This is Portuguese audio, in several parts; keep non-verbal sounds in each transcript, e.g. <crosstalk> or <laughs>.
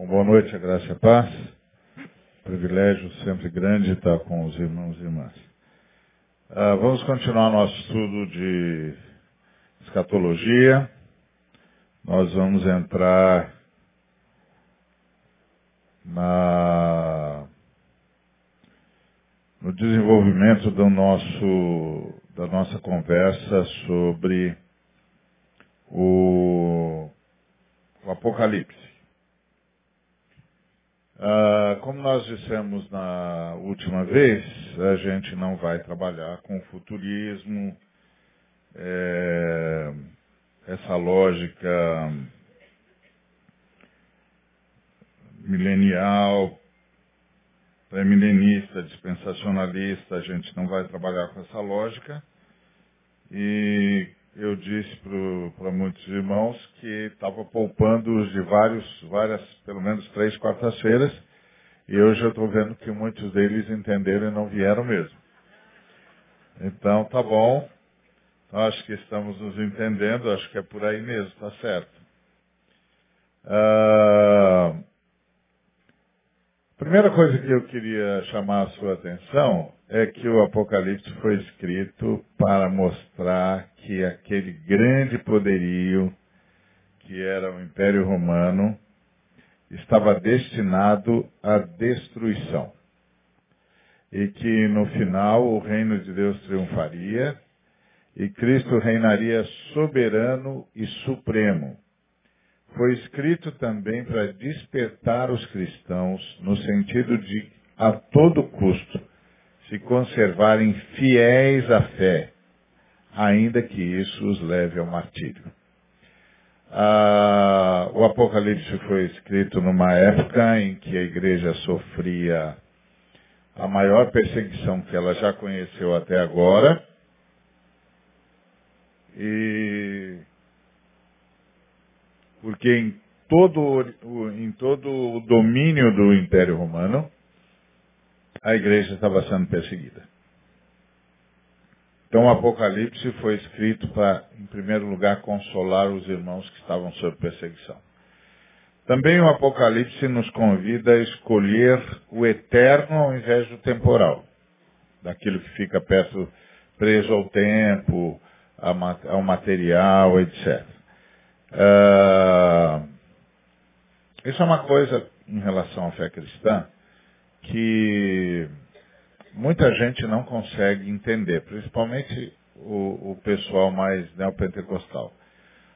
Bom, boa noite, a graça e a paz. Privilégio sempre grande estar com os irmãos e irmãs. Uh, vamos continuar nosso estudo de escatologia. Nós vamos entrar na, no desenvolvimento do nosso, da nossa conversa sobre o, o Apocalipse. Ah, como nós dissemos na última vez, a gente não vai trabalhar com futurismo, é, essa lógica milenial, pré-milenista, dispensacionalista, a gente não vai trabalhar com essa lógica. E eu disse para muitos irmãos que estava poupando-os de vários, várias, pelo menos três quartas-feiras, e hoje eu estou vendo que muitos deles entenderam e não vieram mesmo. Então, tá bom. Então, acho que estamos nos entendendo, acho que é por aí mesmo, tá certo. Ah, primeira coisa que eu queria chamar a sua atenção é que o Apocalipse foi escrito para mostrar que aquele grande poderio que era o Império Romano estava destinado à destruição. E que no final o reino de Deus triunfaria e Cristo reinaria soberano e supremo. Foi escrito também para despertar os cristãos no sentido de, a todo custo, se conservarem fiéis à fé, ainda que isso os leve ao martírio. Ah, o Apocalipse foi escrito numa época em que a igreja sofria a maior perseguição que ela já conheceu até agora. E porque em todo, em todo o domínio do Império Romano, a igreja estava sendo perseguida. Então o Apocalipse foi escrito para, em primeiro lugar, consolar os irmãos que estavam sob perseguição. Também o Apocalipse nos convida a escolher o eterno ao invés do temporal, daquilo que fica perto, preso ao tempo, ao material, etc. Uh, isso é uma coisa em relação à fé cristã que muita gente não consegue entender, principalmente o, o pessoal mais neopentecostal.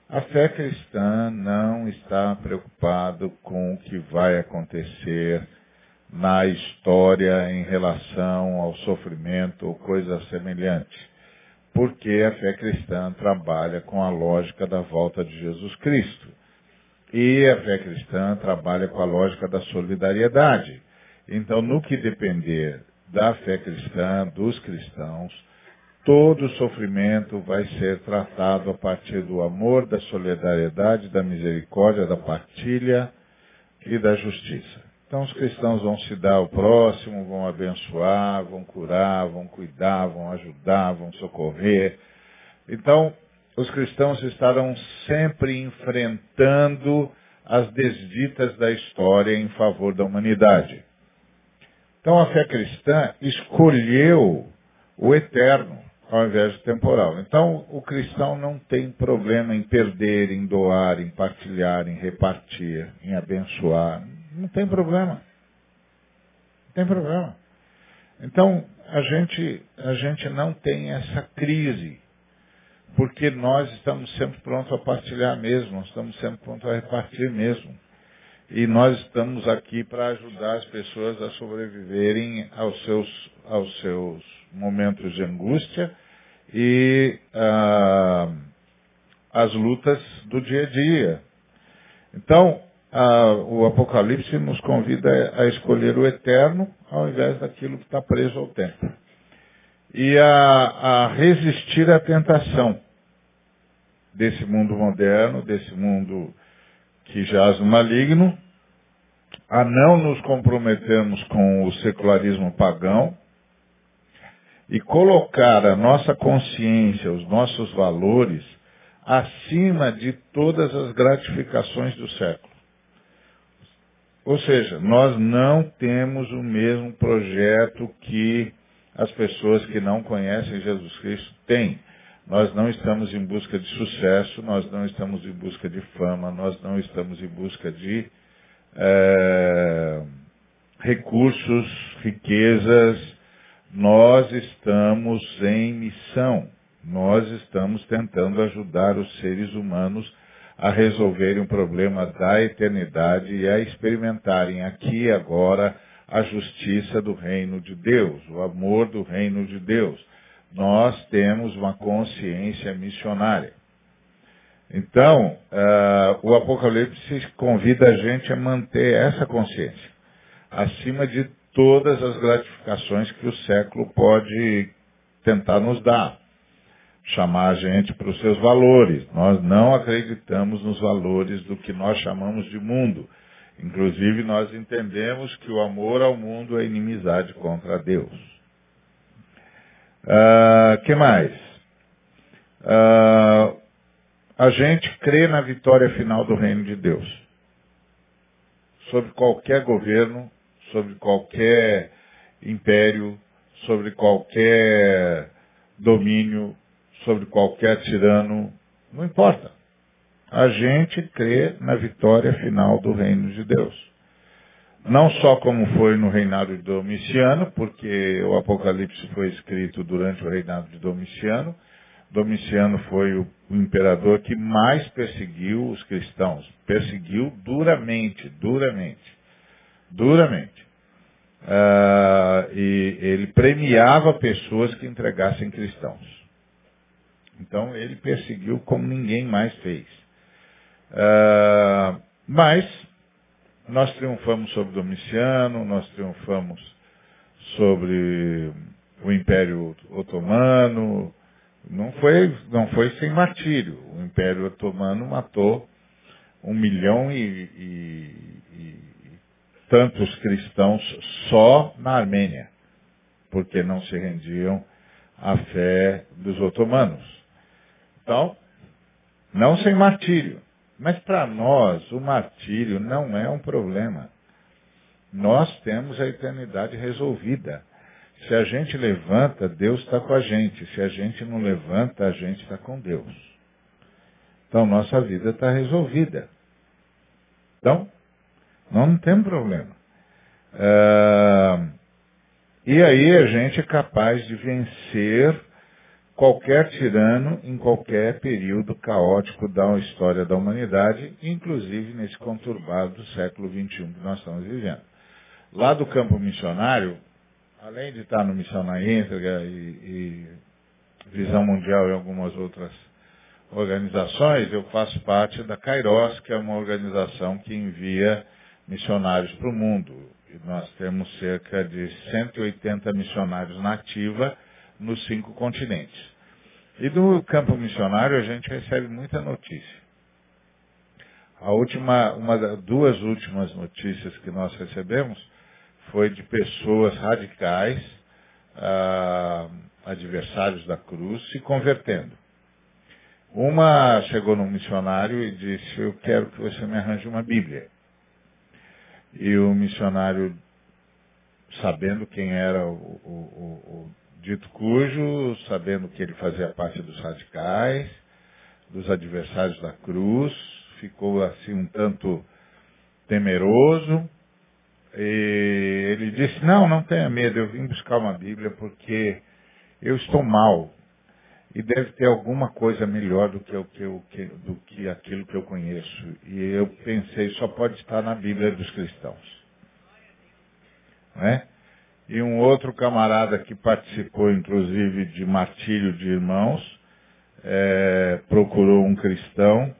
A fé cristã não está preocupado com o que vai acontecer na história em relação ao sofrimento ou coisa semelhante. Porque a fé cristã trabalha com a lógica da volta de Jesus Cristo. E a fé cristã trabalha com a lógica da solidariedade. Então, no que depender da fé cristã, dos cristãos, todo sofrimento vai ser tratado a partir do amor, da solidariedade, da misericórdia, da partilha e da justiça. Então os cristãos vão se dar ao próximo, vão abençoar, vão curar, vão cuidar, vão ajudar, vão socorrer. Então, os cristãos estarão sempre enfrentando as desditas da história em favor da humanidade. Então a fé cristã escolheu o eterno ao invés do temporal. Então o cristão não tem problema em perder, em doar, em partilhar, em repartir, em abençoar. Não tem problema. Não tem problema. Então a gente, a gente não tem essa crise. Porque nós estamos sempre prontos a partilhar mesmo, nós estamos sempre prontos a repartir mesmo. E nós estamos aqui para ajudar as pessoas a sobreviverem aos seus, aos seus momentos de angústia e ah, as lutas do dia a dia. Então, ah, o Apocalipse nos convida a escolher o eterno ao invés daquilo que está preso ao tempo. E a, a resistir à tentação desse mundo moderno, desse mundo que jaz no maligno, a não nos comprometermos com o secularismo pagão e colocar a nossa consciência, os nossos valores, acima de todas as gratificações do século. Ou seja, nós não temos o mesmo projeto que as pessoas que não conhecem Jesus Cristo têm. Nós não estamos em busca de sucesso, nós não estamos em busca de fama, nós não estamos em busca de é, recursos, riquezas. Nós estamos em missão. Nós estamos tentando ajudar os seres humanos a resolverem o problema da eternidade e a experimentarem aqui e agora a justiça do reino de Deus, o amor do reino de Deus. Nós temos uma consciência missionária. Então, uh, o Apocalipse convida a gente a manter essa consciência, acima de todas as gratificações que o século pode tentar nos dar chamar a gente para os seus valores. Nós não acreditamos nos valores do que nós chamamos de mundo. Inclusive, nós entendemos que o amor ao mundo é inimizade contra Deus. Uh, que mais? Uh, a gente crê na vitória final do reino de Deus. Sobre qualquer governo, sobre qualquer império, sobre qualquer domínio sobre qualquer tirano, não importa. A gente crê na vitória final do reino de Deus. Não só como foi no reinado de Domiciano, porque o Apocalipse foi escrito durante o reinado de Domiciano. Domiciano foi o, imperador que mais perseguiu os cristãos. Perseguiu duramente, duramente. Duramente. Uh, e ele premiava pessoas que entregassem cristãos. Então ele perseguiu como ninguém mais fez. Uh, mas nós triunfamos sobre Domiciano, nós triunfamos sobre o Império Otomano. Não foi, não foi sem martírio. O Império Otomano matou um milhão e, e, e tantos cristãos só na Armênia, porque não se rendiam à fé dos otomanos. Então, não sem martírio. Mas para nós, o martírio não é um problema. Nós temos a eternidade resolvida. Se a gente levanta, Deus está com a gente. Se a gente não levanta, a gente está com Deus. Então, nossa vida está resolvida. Então, não tem problema. Uh, e aí a gente é capaz de vencer qualquer tirano em qualquer período caótico da história da humanidade, inclusive nesse conturbado século XXI que nós estamos vivendo. Lá do campo missionário, além de estar no Missão Íntegra e, e Visão Mundial e algumas outras organizações, eu faço parte da Kairos, que é uma organização que envia missionários para o mundo. E nós temos cerca de 180 missionários na ativa, nos cinco continentes. E do campo missionário a gente recebe muita notícia. A última, uma, duas últimas notícias que nós recebemos foi de pessoas radicais, ah, adversários da cruz, se convertendo. Uma chegou num missionário e disse, eu quero que você me arranje uma Bíblia. E o missionário, sabendo quem era o, o, o dito cujo, sabendo que ele fazia parte dos radicais, dos adversários da cruz, ficou assim um tanto temeroso. E ele disse, não, não tenha medo, eu vim buscar uma Bíblia porque eu estou mal. E deve ter alguma coisa melhor do que, o que, eu, do que aquilo que eu conheço. E eu pensei, só pode estar na Bíblia dos cristãos. Não é? E um outro camarada que participou, inclusive, de martírio de irmãos, é, procurou um cristão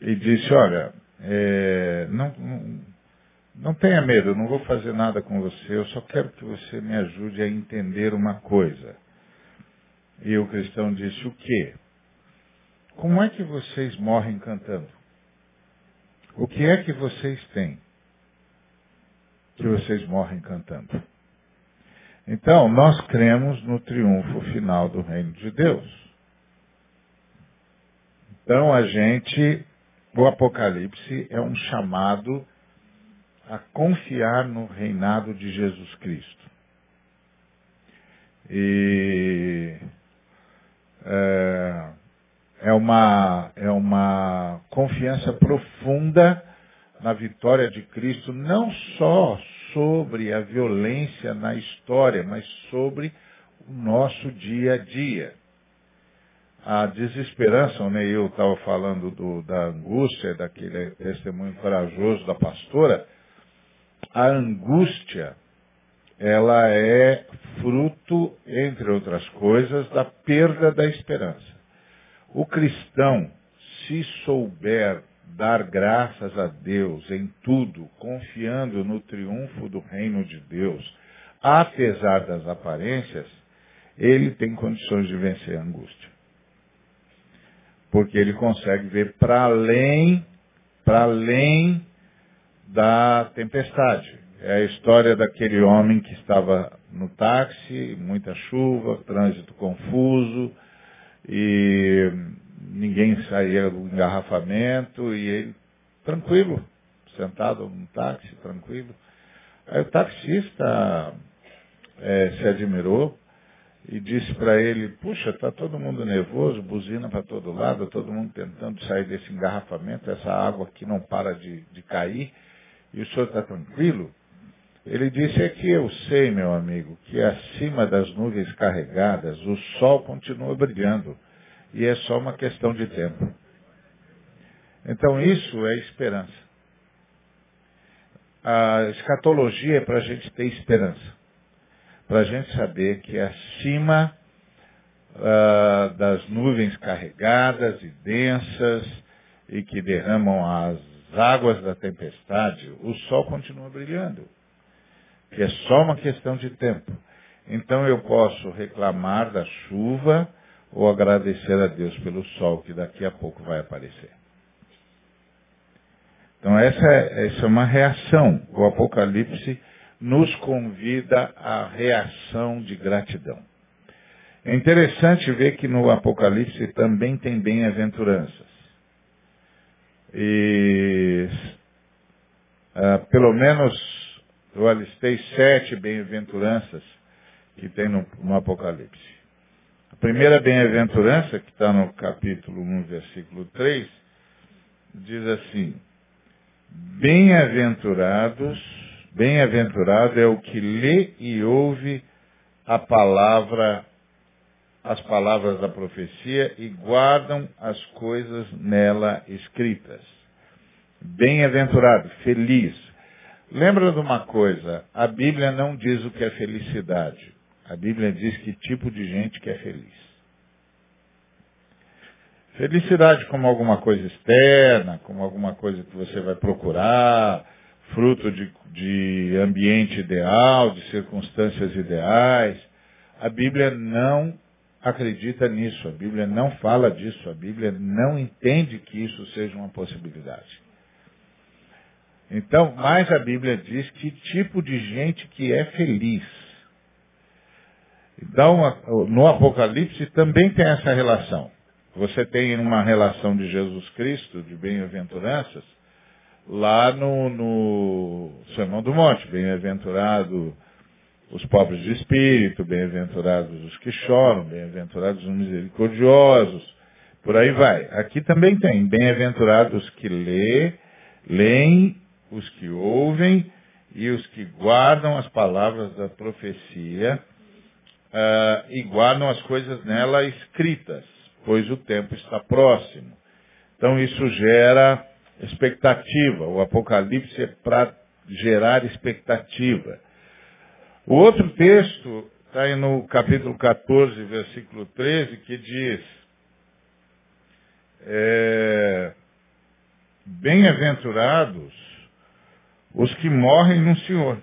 e disse, olha, é, não, não, não tenha medo, eu não vou fazer nada com você, eu só quero que você me ajude a entender uma coisa. E o cristão disse, o quê? Como é que vocês morrem cantando? O que é que vocês têm que vocês morrem cantando? Então, nós cremos no triunfo final do reino de Deus. Então, a gente, o Apocalipse é um chamado a confiar no reinado de Jesus Cristo. E é, é, uma, é uma confiança profunda na vitória de Cristo, não só sobre a violência na história, mas sobre o nosso dia a dia. A desesperança, o Neil estava falando do, da angústia, daquele testemunho corajoso da pastora, a angústia, ela é fruto, entre outras coisas, da perda da esperança. O cristão, se souber dar graças a Deus em tudo, confiando no triunfo do reino de Deus, apesar das aparências, ele tem condições de vencer a angústia. Porque ele consegue ver para além, para além da tempestade. É a história daquele homem que estava no táxi, muita chuva, trânsito confuso, e ninguém saía do engarrafamento, e ele, tranquilo, sentado no táxi, tranquilo. Aí o taxista é, se admirou e disse para ele, puxa, está todo mundo nervoso, buzina para todo lado, todo mundo tentando sair desse engarrafamento, essa água aqui não para de, de cair, e o senhor está tranquilo? Ele disse, é que eu sei, meu amigo, que acima das nuvens carregadas, o sol continua brilhando. E é só uma questão de tempo. Então isso é esperança. A escatologia é para a gente ter esperança. Para a gente saber que acima uh, das nuvens carregadas e densas e que derramam as águas da tempestade, o sol continua brilhando. Que é só uma questão de tempo. Então eu posso reclamar da chuva, ou agradecer a Deus pelo sol que daqui a pouco vai aparecer. Então essa é, essa é uma reação. O Apocalipse nos convida à reação de gratidão. É interessante ver que no Apocalipse também tem bem-aventuranças. E uh, pelo menos eu alistei sete bem-aventuranças que tem no, no Apocalipse. A primeira bem-aventurança, que está no capítulo 1, versículo 3, diz assim, Bem-aventurados, bem-aventurado é o que lê e ouve a palavra, as palavras da profecia e guardam as coisas nela escritas. Bem-aventurado, feliz. Lembra de uma coisa, a Bíblia não diz o que é felicidade. A Bíblia diz que tipo de gente que é feliz. Felicidade como alguma coisa externa, como alguma coisa que você vai procurar, fruto de, de ambiente ideal, de circunstâncias ideais. A Bíblia não acredita nisso, a Bíblia não fala disso, a Bíblia não entende que isso seja uma possibilidade. Então, mas a Bíblia diz que tipo de gente que é feliz. Então, no Apocalipse também tem essa relação. Você tem uma relação de Jesus Cristo, de bem-aventuranças, lá no, no Sermão do Monte. Bem-aventurado os pobres de espírito, bem-aventurados os que choram, bem-aventurados os misericordiosos, por aí vai. Aqui também tem, bem-aventurados os que lê, leem, os que ouvem e os que guardam as palavras da profecia uh, e guardam as coisas nela escritas, pois o tempo está próximo. Então isso gera expectativa. O Apocalipse é para gerar expectativa. O outro texto está aí no capítulo 14, versículo 13, que diz, é, bem-aventurados os que morrem no Senhor.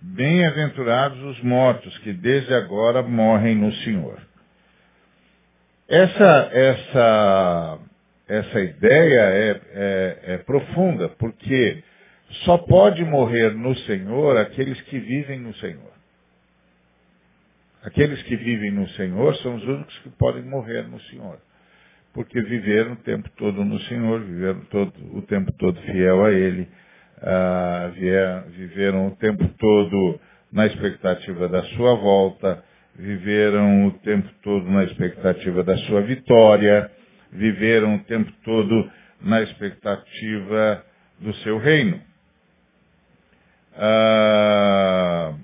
Bem-aventurados os mortos, que desde agora morrem no Senhor. Essa, essa, essa ideia é, é, é profunda, porque só pode morrer no Senhor aqueles que vivem no Senhor. Aqueles que vivem no Senhor são os únicos que podem morrer no Senhor. porque viveram o tempo todo no Senhor, viveram todo, o tempo todo fiel a Ele, ah, vier, viveram o tempo todo na expectativa da sua volta, viveram o tempo todo na expectativa da sua vitória, viveram o tempo todo na expectativa do seu reino. Ah,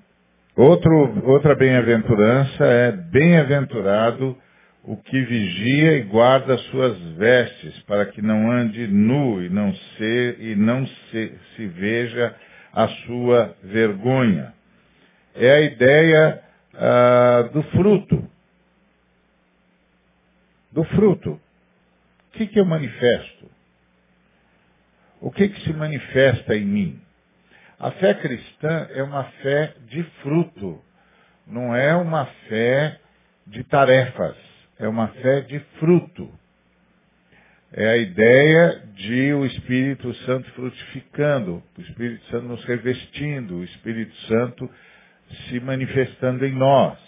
outro, outra bem-aventurança é bem-aventurado o que vigia e guarda suas vestes, para que não ande nu e não se, e não se, se veja a sua vergonha. É a ideia ah, do fruto. Do fruto. O que, que eu manifesto? O que, que se manifesta em mim? A fé cristã é uma fé de fruto, não é uma fé de tarefas é uma fé de fruto. É a ideia de o Espírito Santo frutificando, o Espírito Santo nos revestindo, o Espírito Santo se manifestando em nós.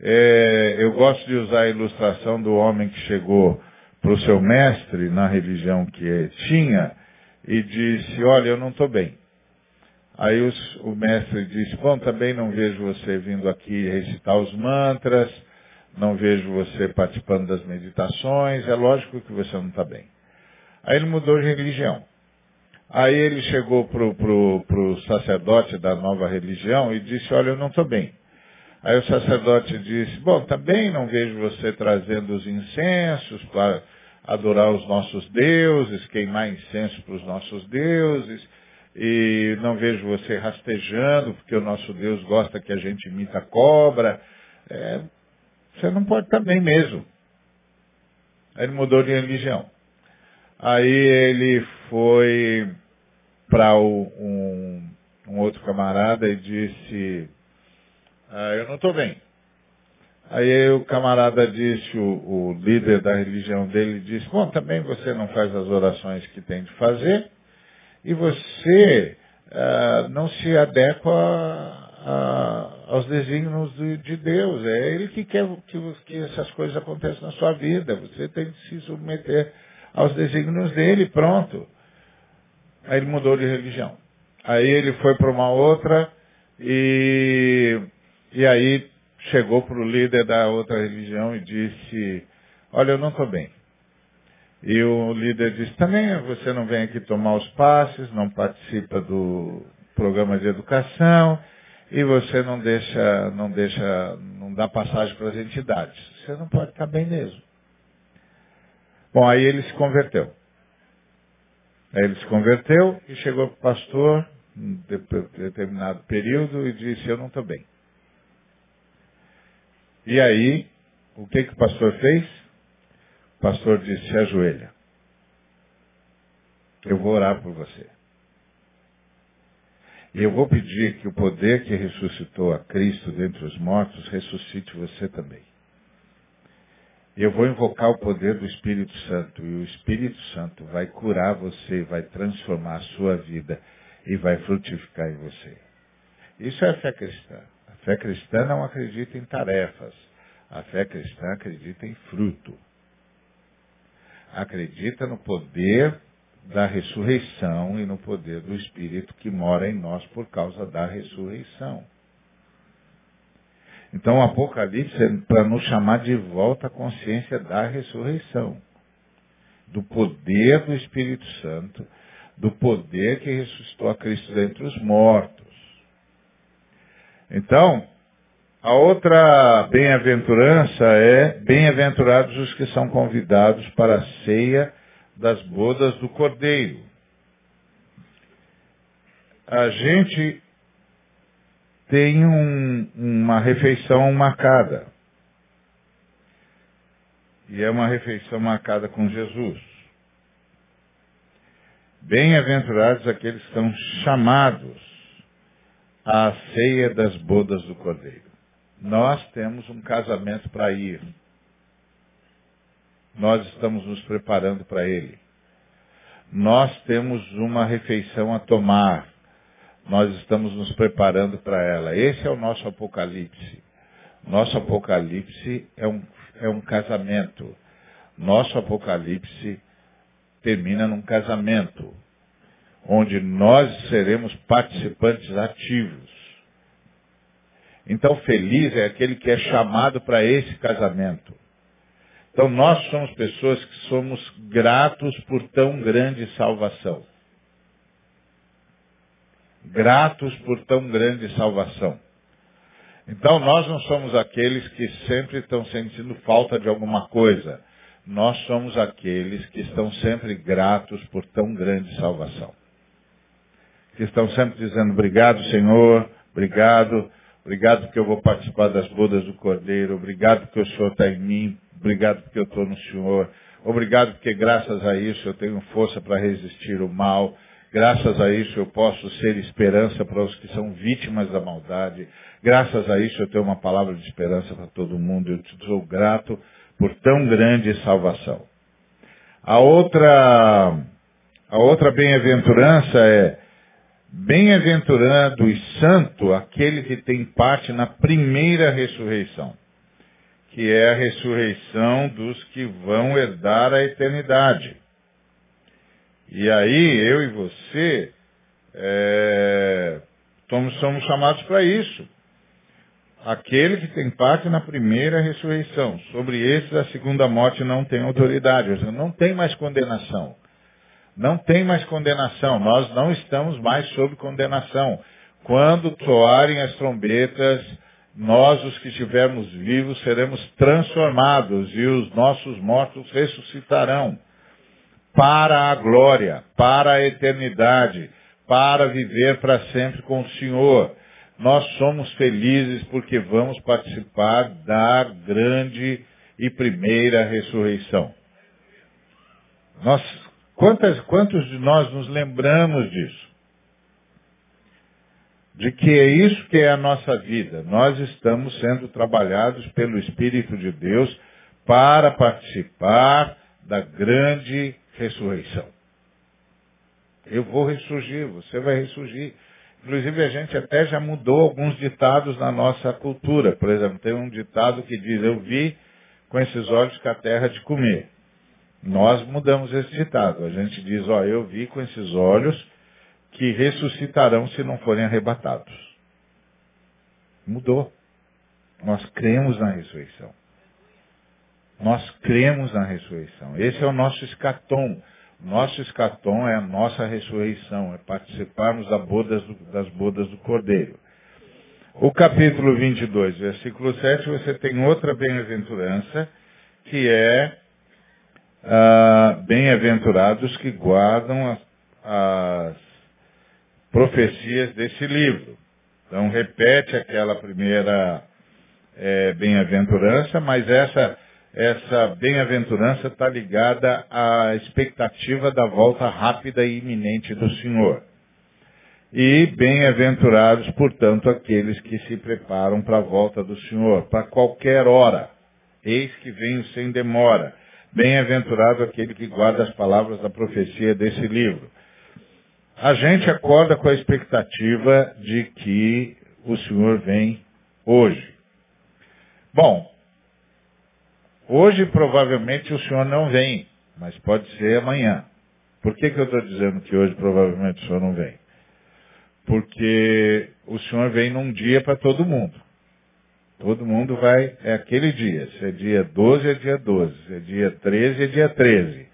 É, eu gosto de usar a ilustração do homem que chegou para o seu mestre na religião que tinha e disse, olha, eu não estou bem. Aí os, o mestre disse, bom, também não vejo você vindo aqui recitar os mantras, não vejo você participando das meditações, é lógico que você não está bem. Aí ele mudou de religião. Aí ele chegou para o sacerdote da nova religião e disse, olha, eu não estou bem. Aí o sacerdote disse, bom, está bem, não vejo você trazendo os incensos para adorar os nossos deuses, queimar incenso para os nossos deuses, e não vejo você rastejando, porque o nosso Deus gosta que a gente imita cobra. É, você não pode estar bem mesmo. Aí ele mudou de religião. Aí ele foi para um, um, outro camarada e disse, ah, eu não estou bem. Aí o camarada disse, o, o, líder da religião dele disse, bom, também você não faz as orações que tem de fazer e você ah, não se adequa a, aos desígnios de, de, Deus. É Ele que quer que, que essas coisas aconteçam na sua vida. Você tem que se submeter aos desígnios dele, pronto. Aí ele mudou de religião. Aí ele foi para uma outra e, e aí chegou para o líder da outra religião e disse, olha, eu não estou bem. E o líder disse, também você não vem aqui tomar os passes, não participa do programa de educação, e você não deixa, não deixa, não dá passagem para as entidades. Você não pode estar bem mesmo. Bom, aí ele se converteu. Aí ele se converteu e chegou para o pastor, em determinado período, e disse, eu não estou bem. E aí, o que, que o pastor fez? O pastor disse, se ajoelha. Eu vou orar por você. Eu vou pedir que o poder que ressuscitou a Cristo dentre os mortos ressuscite você também. Eu vou invocar o poder do Espírito Santo e o Espírito Santo vai curar você, vai transformar a sua vida e vai frutificar em você. Isso é a fé cristã. A fé cristã não acredita em tarefas. A fé cristã acredita em fruto. Acredita no poder da ressurreição e no poder do Espírito que mora em nós por causa da ressurreição. Então o Apocalipse é para nos chamar de volta à consciência da ressurreição, do poder do Espírito Santo, do poder que ressuscitou a Cristo dentre os mortos. Então, a outra bem-aventurança é bem-aventurados os que são convidados para a ceia das bodas do cordeiro. A gente tem um, uma refeição marcada. E é uma refeição marcada com Jesus. Bem-aventurados aqueles que são chamados à ceia das bodas do Cordeiro. Nós temos um casamento para ir nós estamos nos preparando para ele. Nós temos uma refeição a tomar. Nós estamos nos preparando para ela. Esse é o nosso Apocalipse. Nosso Apocalipse é um, é um casamento. Nosso Apocalipse termina num casamento, onde nós seremos participantes ativos. Então, feliz é aquele que é chamado para esse casamento. Então, nós somos pessoas que somos gratos por tão grande salvação. Gratos por tão grande salvação. Então, nós não somos aqueles que sempre estão sentindo falta de alguma coisa. Nós somos aqueles que estão sempre gratos por tão grande salvação. Que estão sempre dizendo, obrigado, Senhor, obrigado, obrigado porque eu vou participar das bodas do Cordeiro, obrigado porque o Senhor está em mim, obrigado porque eu estou no Senhor, obrigado porque graças a isso eu tenho força para resistir o mal, Graças a isso eu posso ser esperança para os que são vítimas da maldade. Graças a isso eu tenho uma palavra de esperança para todo mundo. Eu te sou grato por tão grande salvação. A outra, a outra bem-aventurança é bem-aventurado e santo aquele que tem parte na primeira ressurreição, que é a ressurreição dos que vão herdar a eternidade. E aí, eu e você, é, somos, chamados para isso. Aquele que tem parte na primeira ressurreição. Sobre esses, a segunda morte não tem autoridade. Ou seja, não tem mais condenação. Não tem mais condenação. Nós não estamos mais sob condenação. Quando soarem as trombetas, nós, os que estivermos vivos, seremos transformados e os nossos mortos ressuscitarão para a glória, para a eternidade, para viver para sempre com o Senhor. Nós somos felizes porque vamos participar da grande e primeira ressurreição. Nós, quantas, quantos de nós nos lembramos disso? De que é isso que é a nossa vida. Nós estamos sendo trabalhados pelo Espírito de Deus para participar da grande ressurreição. Eu vou ressurgir, você vai ressurgir. Inclusive a gente até já mudou alguns ditados na nossa cultura. Por exemplo, tem um ditado que diz, eu vi com esses olhos que a terra de comer. Nós mudamos esse ditado. A gente diz, ó, eu vi com esses olhos que ressuscitarão se não forem arrebatados. Mudou. Nós cremos na ressurreição. Nós cremos na ressurreição. Esse é o nosso escatom. Nosso escatom é a nossa ressurreição, é participarmos das bodas do, das bodas do Cordeiro. O capítulo 22, versículo 7, você tem outra bem-aventurança, que é ah, bem-aventurados que guardam as, as profecias desse livro. Então repete aquela primeira é, bem-aventurança, mas essa essa bem-aventurança está ligada à expectativa da volta rápida e iminente do Senhor. E bem-aventurados, portanto, aqueles que se preparam para a volta do Senhor, para qualquer hora. Eis que venho sem demora. Bem-aventurado aquele que guarda as palavras da profecia desse livro. A gente acorda com a expectativa de que o Senhor vem hoje. Bom, Hoje provavelmente o senhor não vem, mas pode ser amanhã. Por que, que eu estou dizendo que hoje provavelmente o senhor não vem? Porque o senhor vem num dia para todo mundo. Todo mundo vai, é aquele dia. Se é dia 12, é dia 12. Se é dia 13, é dia 13.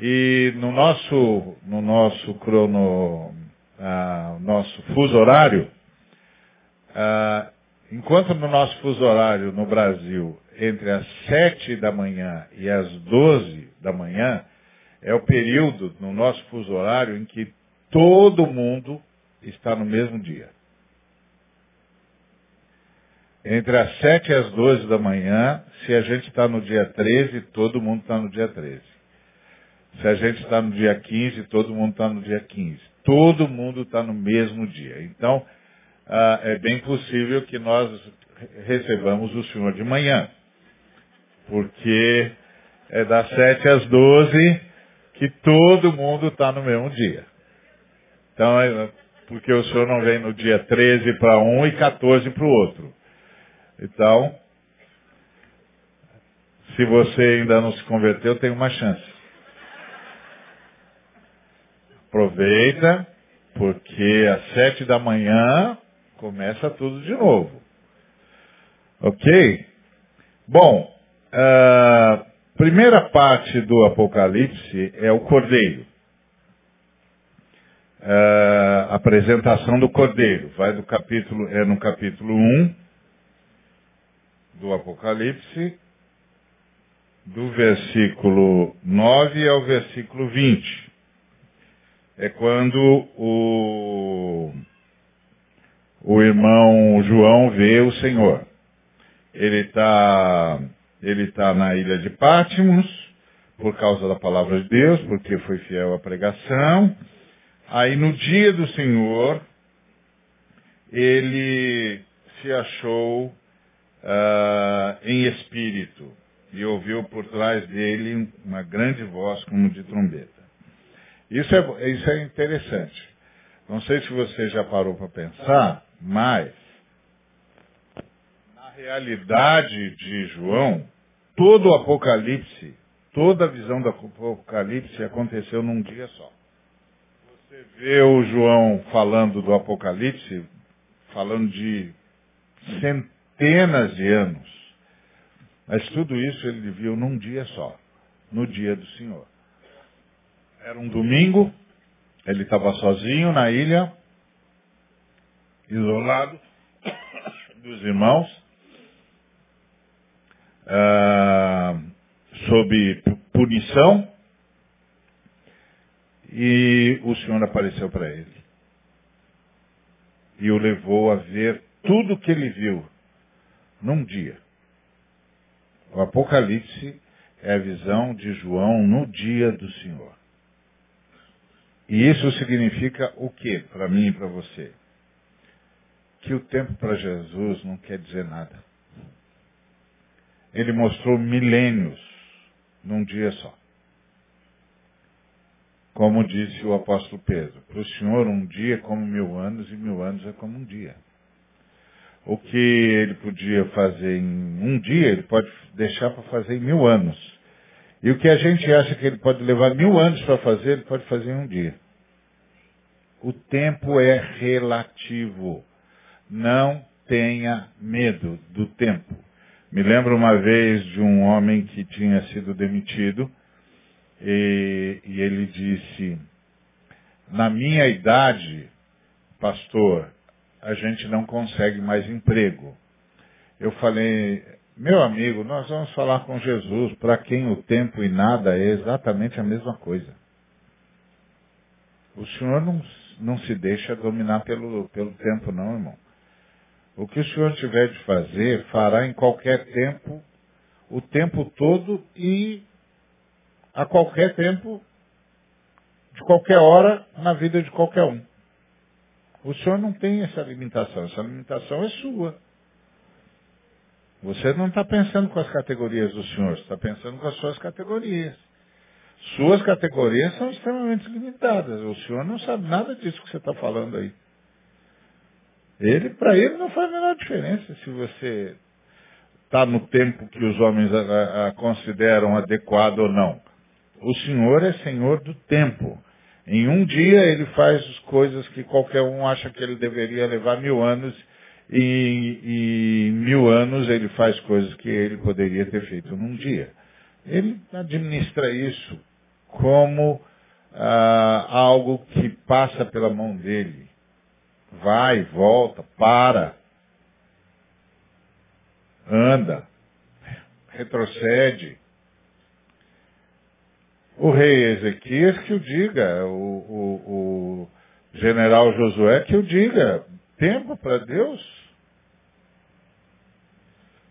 E no nosso, no nosso crono, ah, nosso fuso horário, ah, enquanto no nosso fuso horário no Brasil entre as sete da manhã e as doze da manhã é o período no nosso fuso horário em que todo mundo está no mesmo dia. Entre as sete e as doze da manhã, se a gente está no dia 13, todo mundo está no dia 13. Se a gente está no dia 15, todo mundo está no dia 15. Todo mundo está no mesmo dia. Então, ah, é bem possível que nós recebamos o Senhor de manhã porque é das sete às doze que todo mundo está no mesmo dia. Então, é, porque o senhor não vem no dia 13 para um e 14 para o outro. Então, Se você ainda não se converteu, tem uma chance. Aproveita, porque às sete da manhã começa tudo de novo. Ok? Bom, a primeira parte do Apocalipse é o Cordeiro. A apresentação do Cordeiro. Vai do capítulo, é no capítulo 1 do Apocalipse, do versículo 9 ao versículo 20. É quando o, o irmão João vê o Senhor. Ele está ele tá na ilha de Pátimos, por causa da palavra de Deus, porque foi fiel à pregação. Aí no dia do Senhor, ele se achou uh, em espírito e ouviu por trás dele uma grande voz como de trombeta. Isso é, isso é interessante. Não sei se você já parou para pensar, mas na realidade de João, todo o Apocalipse, toda a visão do Apocalipse aconteceu num dia só. Você vê o João falando do Apocalipse, falando de centenas de anos. Mas tudo isso ele viu num dia só, no dia do Senhor. Era um domingo, ele estava sozinho na ilha, isolado <coughs> dos irmãos, uh, sob punição, e o Senhor apareceu para ele. E o levou a ver tudo o que ele viu num dia. O Apocalipse é a visão de João no dia do Senhor. E isso significa o que para mim e para você? Que o tempo para Jesus não quer dizer nada. Ele mostrou milênios num dia só. Como disse o apóstolo Pedro, para o Senhor um dia é como mil anos e mil anos é como um dia o que ele podia fazer em um dia, ele pode deixar para fazer em mil anos. E o que a gente acha que ele pode levar mil anos para fazer, ele pode fazer em um dia. O tempo é relativo. Não tenha medo do tempo. Me lembro uma vez de um homem que tinha sido demitido e, e ele disse, na minha idade, pastor, a gente não consegue mais emprego. Eu falei, meu amigo, nós vamos falar com Jesus, para quem o tempo e nada é exatamente a mesma coisa. O Senhor não, não se deixa dominar pelo, pelo tempo, não, irmão. O que o Senhor tiver de fazer, fará em qualquer tempo, o tempo todo e a qualquer tempo, de qualquer hora, na vida de qualquer um. O senhor não tem essa limitação, essa limitação é sua. Você não está pensando com as categorias do senhor, você está pensando com as suas categorias. Suas categorias são extremamente limitadas. O senhor não sabe nada disso que você está falando aí. Ele, para ele, não faz a menor diferença se você está no tempo que os homens a, a, consideram adequado ou não. O Senhor é Senhor do tempo. Em um dia ele faz coisas que qualquer um acha que ele deveria levar mil anos, e em mil anos ele faz coisas que ele poderia ter feito num dia. Ele administra isso como ah, algo que passa pela mão dele. Vai, volta, para, anda, retrocede. O rei Ezequias que o diga, o, o, o general Josué que o diga. Tempo para Deus?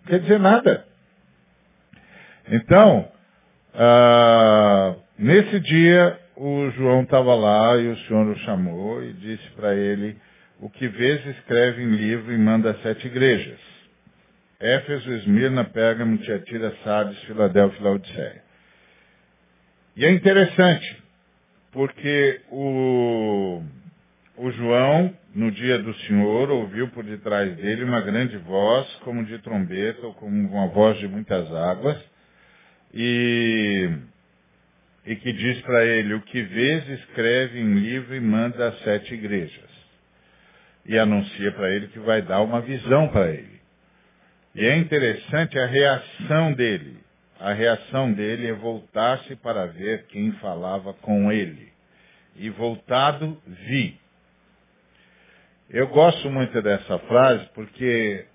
Não quer dizer nada. Então, ah, nesse dia, o João estava lá e o Senhor o chamou e disse para ele, o que vês escreve em livro e manda a sete igrejas. Éfeso, Esmirna, Pérgamo, Tiatira, Sardes, Filadélfia e Laodiceia. E é interessante, porque o, o João, no dia do Senhor, ouviu por detrás dele uma grande voz, como de trombeta, ou como uma voz de muitas águas, e, e que diz para ele, o que vês, escreve em livro e manda às sete igrejas. E anuncia para ele que vai dar uma visão para ele. E é interessante a reação dele. A reação dele é voltar-se para ver quem falava com ele. E voltado, vi. Eu gosto muito dessa frase porque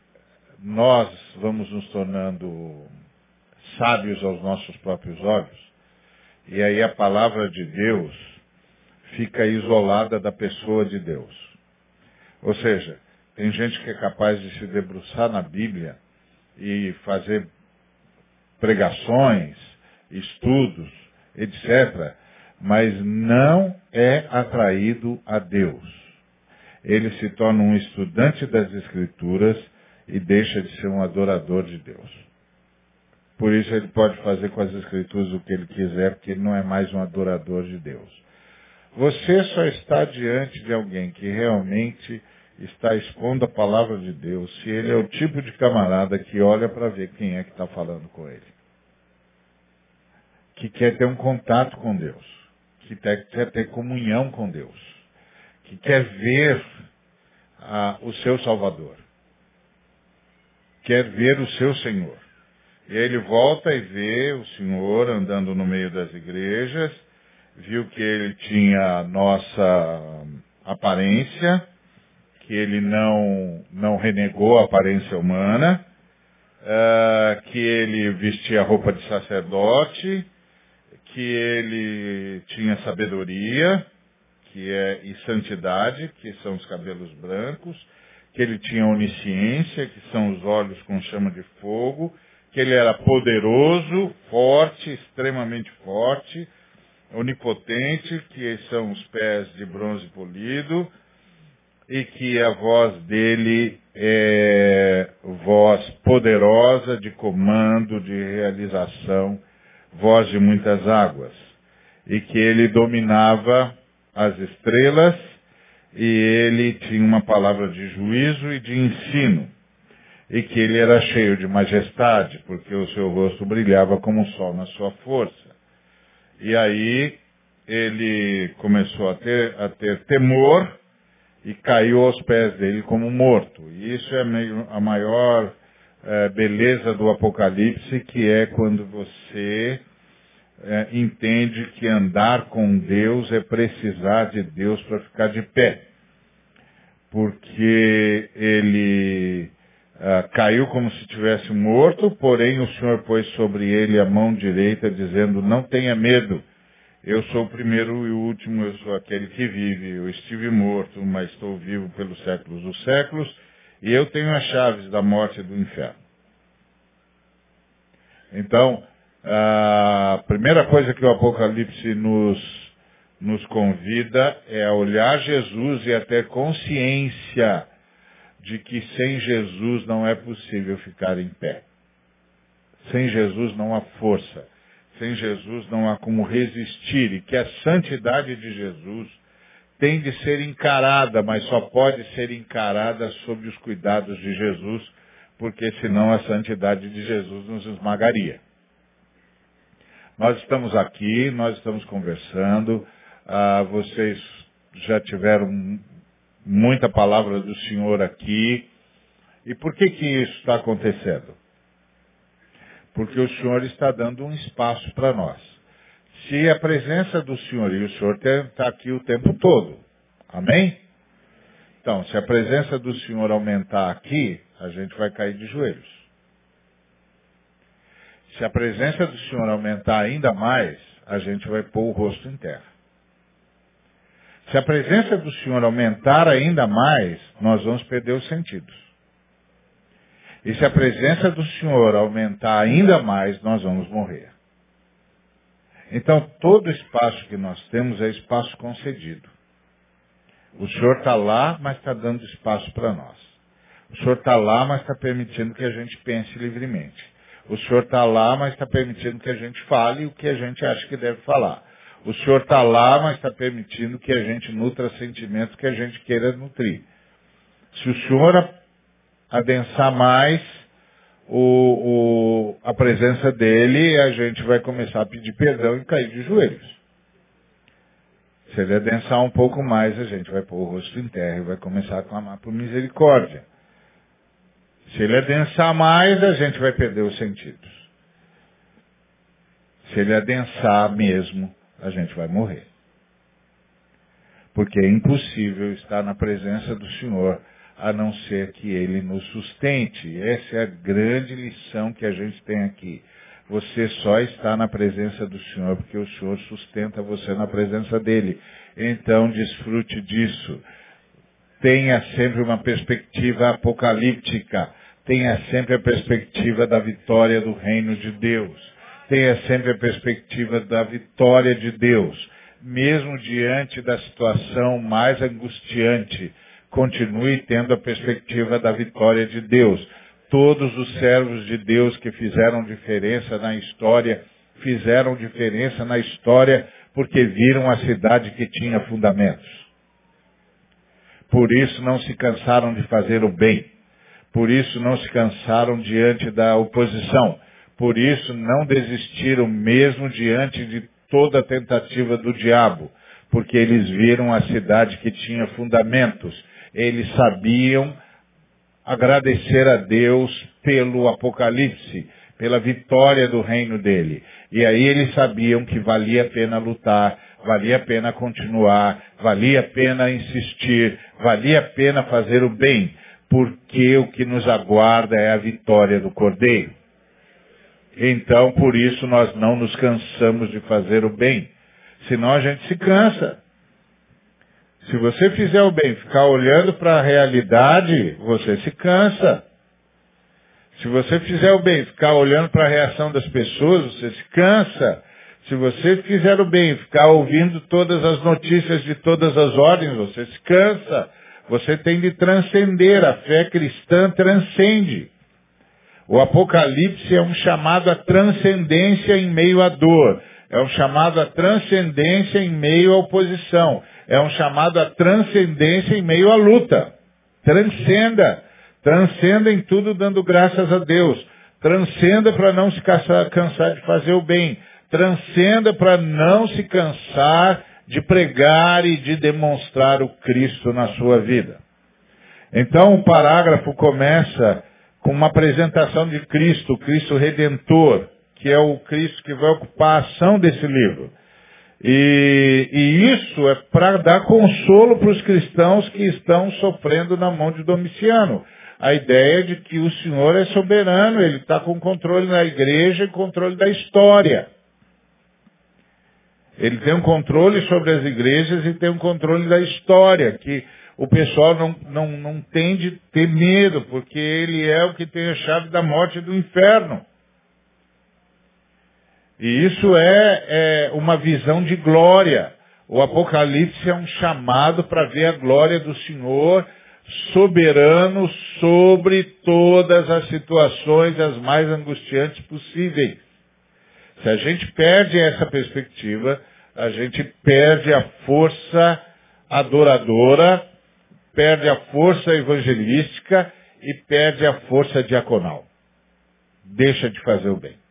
nós vamos nos tornando sábios aos nossos próprios olhos. E aí a palavra de Deus fica isolada da pessoa de Deus. Ou seja, tem gente que é capaz de se debruçar na Bíblia e fazer pregações, estudos, etc., mas não é atraído a Deus. Ele se torna um estudante das Escrituras e deixa de ser um adorador de Deus. Por isso ele pode fazer com as Escrituras o que ele quiser, porque ele não é mais um adorador de Deus. Você só está diante de alguém que realmente está expondo a palavra de Deus se ele é o tipo de camarada que olha para ver quem é que está falando com ele. Que quer ter um contato com Deus. Que quer ter comunhão com Deus. Que quer ver o seu Salvador. Quer ver o seu Senhor. E aí ele volta e vê o Senhor andando no meio das igrejas, viu que ele tinha a nossa aparência, que ele não, não renegou a aparência humana, uh, que ele vestia roupa de sacerdote, que ele tinha sabedoria que é, e santidade, que são os cabelos brancos, que ele tinha onisciência, que são os olhos com chama de fogo, que ele era poderoso, forte, extremamente forte, onipotente, que são os pés de bronze polido, e que a voz dele é voz poderosa de comando, de realização, voz de muitas águas, e que ele dominava as estrelas e ele tinha uma palavra de juízo e de ensino, e que ele era cheio de majestade, porque o seu rosto brilhava como o sol na sua força. E aí ele começou a ter, a ter temor e caiu aos pés dele como morto. E isso é a maior é, beleza do Apocalipse, que é quando você é, entende que andar com Deus é precisar de Deus para ficar de pé. Porque ele ah, caiu como se tivesse morto, porém o Senhor pôs sobre ele a mão direita, dizendo, não tenha medo, eu sou o primeiro e o último, eu sou aquele que vive. Eu estive morto, mas estou vivo pelos séculos dos séculos, e eu tenho as chaves da morte e do inferno. Então, a primeira coisa que o Apocalipse nos, nos convida é a olhar Jesus e a ter consciência de que sem Jesus não é possível ficar em pé. Sem Jesus não há força. Sem Jesus não há como resistir. E que a santidade de Jesus tem de ser encarada, mas só pode ser encarada sob os cuidados de Jesus, porque senão a santidade de Jesus nos esmagaria. Nós estamos aqui, nós estamos conversando, ah, vocês já tiveram muita palavra do Senhor aqui. E por que que isso está acontecendo? Porque o Senhor está dando um espaço para nós. Se a presença do Senhor, e o Senhor está aqui o tempo todo, amém? Então, se a presença do Senhor aumentar aqui, a gente vai cair de joelhos. Se a presença do Senhor aumentar ainda mais, a gente vai pôr o rosto em terra. Se a presença do Senhor aumentar ainda mais, nós vamos perder os sentidos. E se a presença do Senhor aumentar ainda mais, nós vamos morrer. Então, todo espaço que nós temos é espaço concedido. O Senhor está lá, mas está dando espaço para nós. O Senhor está lá, mas está permitindo que a gente pense livremente. O Senhor está lá, mas está permitindo que a gente fale o que a gente acha que deve falar. O Senhor está lá, mas está permitindo que a gente nutra sentimentos que a gente queira nutrir. Se o Senhor adensar mais o, o, a presença dele, a gente vai começar a pedir perdão e cair de joelhos. Se ele adensar um pouco mais, a gente vai pôr o rosto em terra e vai começar a clamar por misericórdia. Se ele adensar mais, a gente vai perder os sentidos. Se ele adensar mesmo, a gente vai morrer. Porque é impossível estar na presença do Senhor a não ser que Ele nos sustente. Essa é a grande lição que a gente tem aqui. Você só está na presença do Senhor porque o Senhor sustenta você na presença dele. Então desfrute disso. Tenha sempre uma perspectiva apocalíptica. Tenha sempre a perspectiva da vitória do reino de Deus. Tenha sempre a perspectiva da vitória de Deus. Mesmo diante da situação mais angustiante, continue tendo a perspectiva da vitória de Deus. Todos os servos de Deus que fizeram diferença na história, fizeram diferença na história porque viram a cidade que tinha fundamentos. Por isso não se cansaram de fazer o bem. Por isso não se cansaram diante da oposição. Por isso não desistiram mesmo diante de toda a tentativa do diabo. Porque eles viram a cidade que tinha fundamentos. Eles sabiam agradecer a Deus pelo Apocalipse, pela vitória do reino dele. E aí eles sabiam que valia a pena lutar, valia a pena continuar, valia a pena insistir, valia a pena fazer o bem, porque o que nos aguarda é a vitória do Cordeiro. Então, por isso, nós não nos cansamos de fazer o bem. Senão a gente se cansa. Se você fizer o bem, ficar olhando para a realidade, você se cansa. Se você fizer o bem, ficar olhando para a reação das pessoas, você se cansa. Se você fizer o bem, ficar ouvindo todas as notícias de todas as ordens, você se cansa. Você tem de transcender. A fé cristã transcende. O Apocalipse é um chamado à transcendência em meio à dor. É um chamado à transcendência em meio à oposição é um chamado à transcendência em meio à luta. Transcenda. Transcenda em tudo dando graças a Deus. Transcenda para não se cansar de fazer o bem. Transcenda para não se cansar de pregar e de demonstrar o Cristo na sua vida. Então o parágrafo começa com uma apresentação de Cristo, o Cristo Redentor, que é o Cristo que vai ocupar a ação desse livro. E, e isso é para dar consolo para os cristãos que estão sofrendo na mão de Domiciano. A ideia de que o Senhor é soberano, ele está com controle na igreja e controle da história. Ele tem um controle sobre as igrejas e tem um controle da história, que o pessoal não, não, não tem de ter medo, porque ele é o que tem a chave da morte e do inferno. E isso é, é uma visão de glória. O Apocalipse é um chamado para ver a glória do Senhor soberano sobre todas as situações as mais angustiantes possíveis. Se a gente perde essa perspectiva, a gente perde a força adoradora, perde a força evangelística e perde a força diaconal. Deixa de fazer o bem.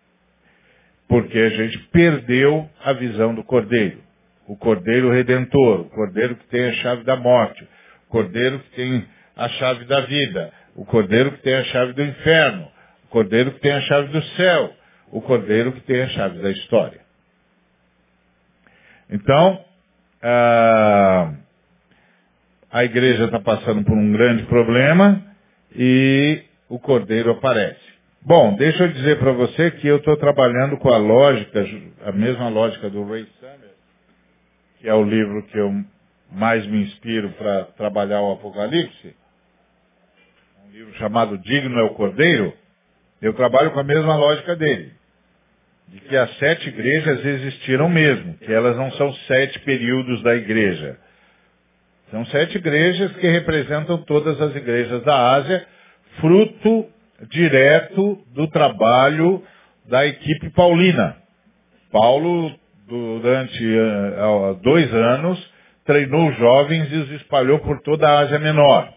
Porque a gente perdeu a visão do Cordeiro. O Cordeiro Redentor, o Cordeiro que tem a chave da morte, o Cordeiro que tem a chave da vida, o Cordeiro que tem a chave do inferno, o Cordeiro que tem a chave do céu, o Cordeiro que tem a chave da história. Então, a, a igreja está passando por um grande problema e o Cordeiro aparece. Bom, deixa eu dizer para você que eu estou trabalhando com a lógica, a mesma lógica do Ray Summers, que é o livro que eu mais me inspiro para trabalhar o Apocalipse, um livro chamado Digno é o Cordeiro, eu trabalho com a mesma lógica dele, de que as sete igrejas existiram mesmo, que elas não são sete períodos da igreja. São sete igrejas que representam todas as igrejas da Ásia, fruto direto do trabalho da equipe paulina. Paulo, durante uh, dois anos, treinou jovens e os espalhou por toda a Ásia Menor.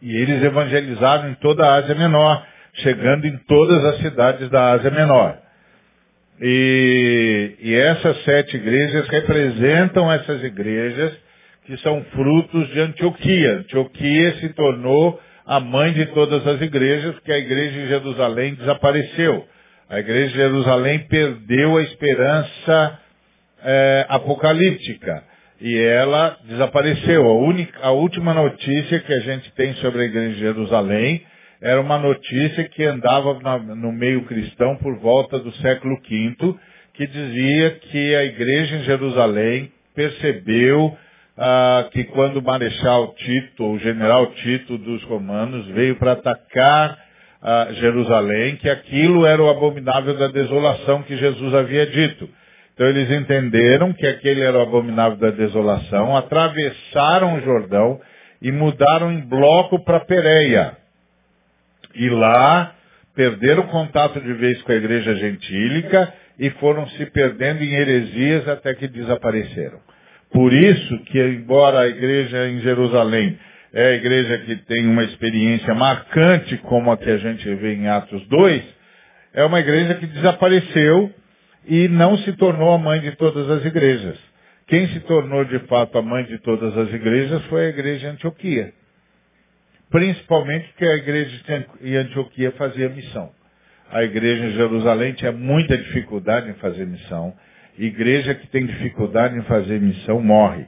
E eles evangelizaram em toda a Ásia Menor, chegando em todas as cidades da Ásia Menor. E, e essas sete igrejas representam essas igrejas que são frutos de Antioquia. Antioquia se tornou a mãe de todas as igrejas, porque a igreja de Jerusalém desapareceu. A igreja de Jerusalém perdeu a esperança é, apocalíptica e ela desapareceu. A, única, a última notícia que a gente tem sobre a igreja de Jerusalém era uma notícia que andava na, no meio cristão por volta do século V, que dizia que a igreja em Jerusalém percebeu ah, que quando o Marechal Tito, o general Tito dos romanos, veio para atacar ah, Jerusalém, que aquilo era o abominável da desolação que Jesus havia dito. Então eles entenderam que aquele era o abominável da desolação, atravessaram o Jordão e mudaram em bloco para Pereia. E lá perderam contato de vez com a igreja gentílica e foram se perdendo em heresias até que desapareceram. Por isso que, embora a igreja em Jerusalém é a igreja que tem uma experiência marcante como a que a gente vê em Atos 2, é uma igreja que desapareceu e não se tornou a mãe de todas as igrejas. Quem se tornou de fato a mãe de todas as igrejas foi a igreja de Antioquia. Principalmente porque a igreja em Antioquia fazia missão. A igreja em Jerusalém tinha muita dificuldade em fazer missão. Igreja que tem dificuldade em fazer missão morre.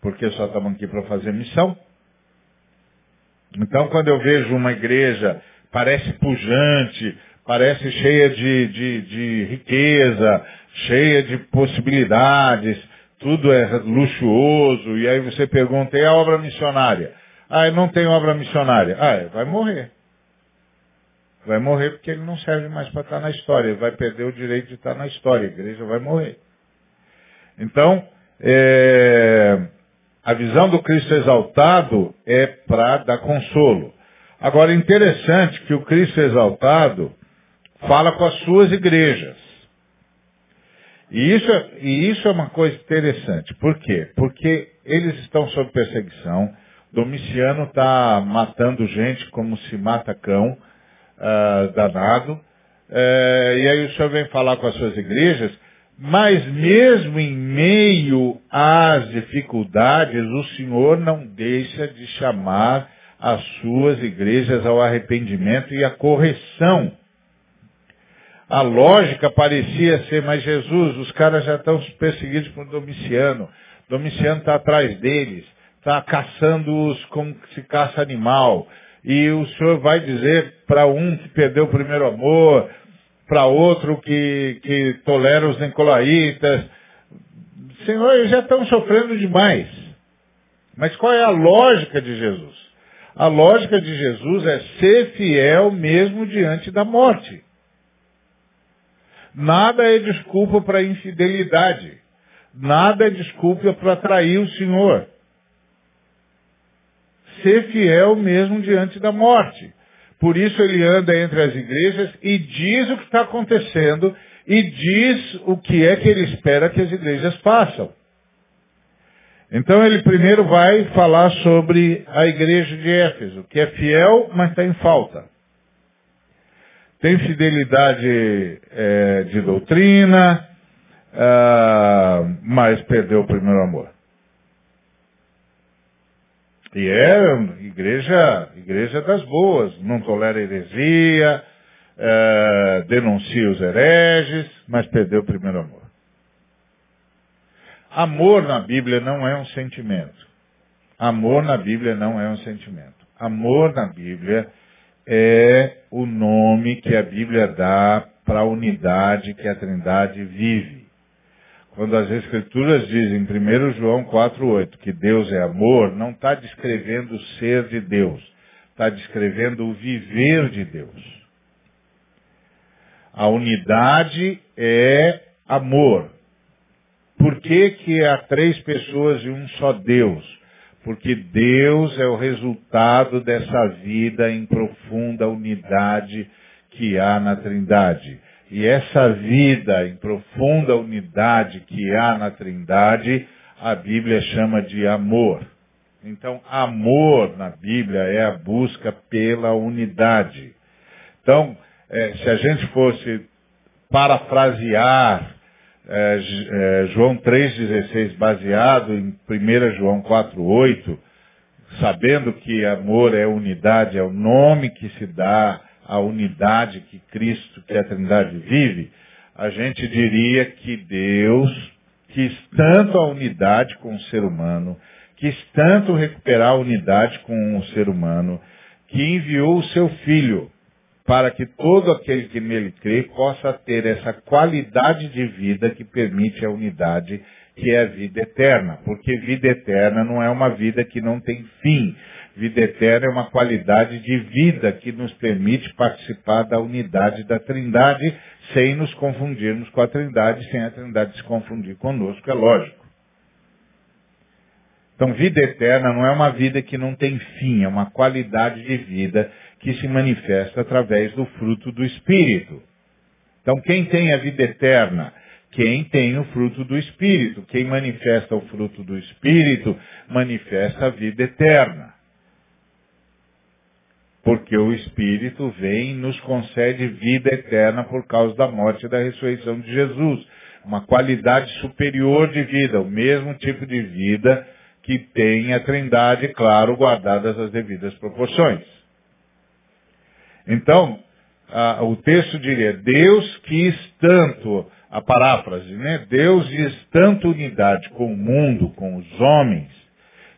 Porque só estamos aqui para fazer missão. Então, quando eu vejo uma igreja, parece pujante, parece cheia de, de, de riqueza, cheia de possibilidades, tudo é luxuoso, e aí você pergunta, e a obra missionária? Ah, não tem obra missionária. Ah, vai morrer. Vai morrer porque ele não serve mais para estar na história. Ele vai perder o direito de estar na história. A igreja vai morrer. Então, é, a visão do Cristo exaltado é para dar consolo. Agora, interessante que o Cristo exaltado fala com as suas igrejas. E isso, e isso é uma coisa interessante. Por quê? Porque eles estão sob perseguição, Domiciano está matando gente como se mata cão, uh, danado. Uh, e aí o senhor vem falar com as suas igrejas, mas mesmo em meio às dificuldades, o senhor não deixa de chamar as suas igrejas ao arrependimento e à correção. A lógica parecia ser, mas Jesus, os caras já estão perseguidos por Domiciano. Domiciano está atrás deles está caçando-os como se caça animal. E o Senhor vai dizer para um que perdeu o primeiro amor, para outro que, que tolera os nicolaítas. Senhor, eles já estão sofrendo demais. Mas qual é a lógica de Jesus? A lógica de Jesus é ser fiel mesmo diante da morte. Nada é desculpa para infidelidade. Nada é desculpa para trair o Senhor ser fiel mesmo diante da morte. Por isso ele anda entre as igrejas e diz o que está acontecendo e diz o que é que ele espera que as igrejas façam. Então ele primeiro vai falar sobre a igreja de Éfeso, que é fiel, mas está em falta. Tem fidelidade é, de doutrina, uh, mas perdeu o primeiro amor. E é igreja, igreja das boas, não tolera heresia, é, denuncia os hereges, mas perdeu o primeiro amor. Amor na Bíblia não é um sentimento. Amor na Bíblia não é um sentimento. Amor na Bíblia é o nome que a Bíblia dá para a unidade que a Trindade vive. Quando as Escrituras dizem, em 1 João 4,8, que Deus é amor, não está descrevendo o ser de Deus, está descrevendo o viver de Deus. A unidade é amor. Por que, que há três pessoas e um só Deus? Porque Deus é o resultado dessa vida em profunda unidade que há na Trindade. E essa vida em profunda unidade que há na Trindade, a Bíblia chama de amor. Então, amor na Bíblia é a busca pela unidade. Então, é, se a gente fosse parafrasear é, é, João 3,16 baseado em 1 João 4,8, sabendo que amor é unidade, é o nome que se dá à unidade que Cristo, que a Trindade vive, a gente diria que Deus quis tanto a unidade com o ser humano, quis tanto recuperar a unidade com o ser humano, que enviou o seu Filho para que todo aquele que nele crê possa ter essa qualidade de vida que permite a unidade, que é a vida eterna. Porque vida eterna não é uma vida que não tem fim. Vida eterna é uma qualidade de vida que nos permite participar da unidade da Trindade sem nos confundirmos com a Trindade, sem a Trindade se confundir conosco, é lógico. Então, vida eterna não é uma vida que não tem fim, é uma qualidade de vida que se manifesta através do fruto do Espírito. Então, quem tem a vida eterna? Quem tem o fruto do Espírito. Quem manifesta o fruto do Espírito, manifesta a vida eterna. Porque o Espírito vem e nos concede vida eterna por causa da morte e da ressurreição de Jesus. Uma qualidade superior de vida, o mesmo tipo de vida que tem a Trindade, claro, guardadas as devidas proporções. Então, a, o texto diria, Deus quis tanto, a paráfrase, né? Deus quis tanto unidade com o mundo, com os homens,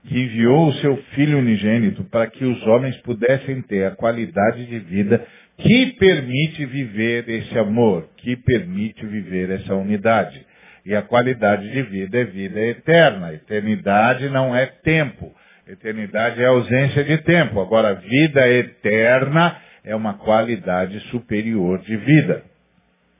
que enviou o seu Filho unigênito para que os homens pudessem ter a qualidade de vida que permite viver esse amor, que permite viver essa unidade. E a qualidade de vida é vida eterna. Eternidade não é tempo. Eternidade é ausência de tempo. Agora, vida eterna é uma qualidade superior de vida.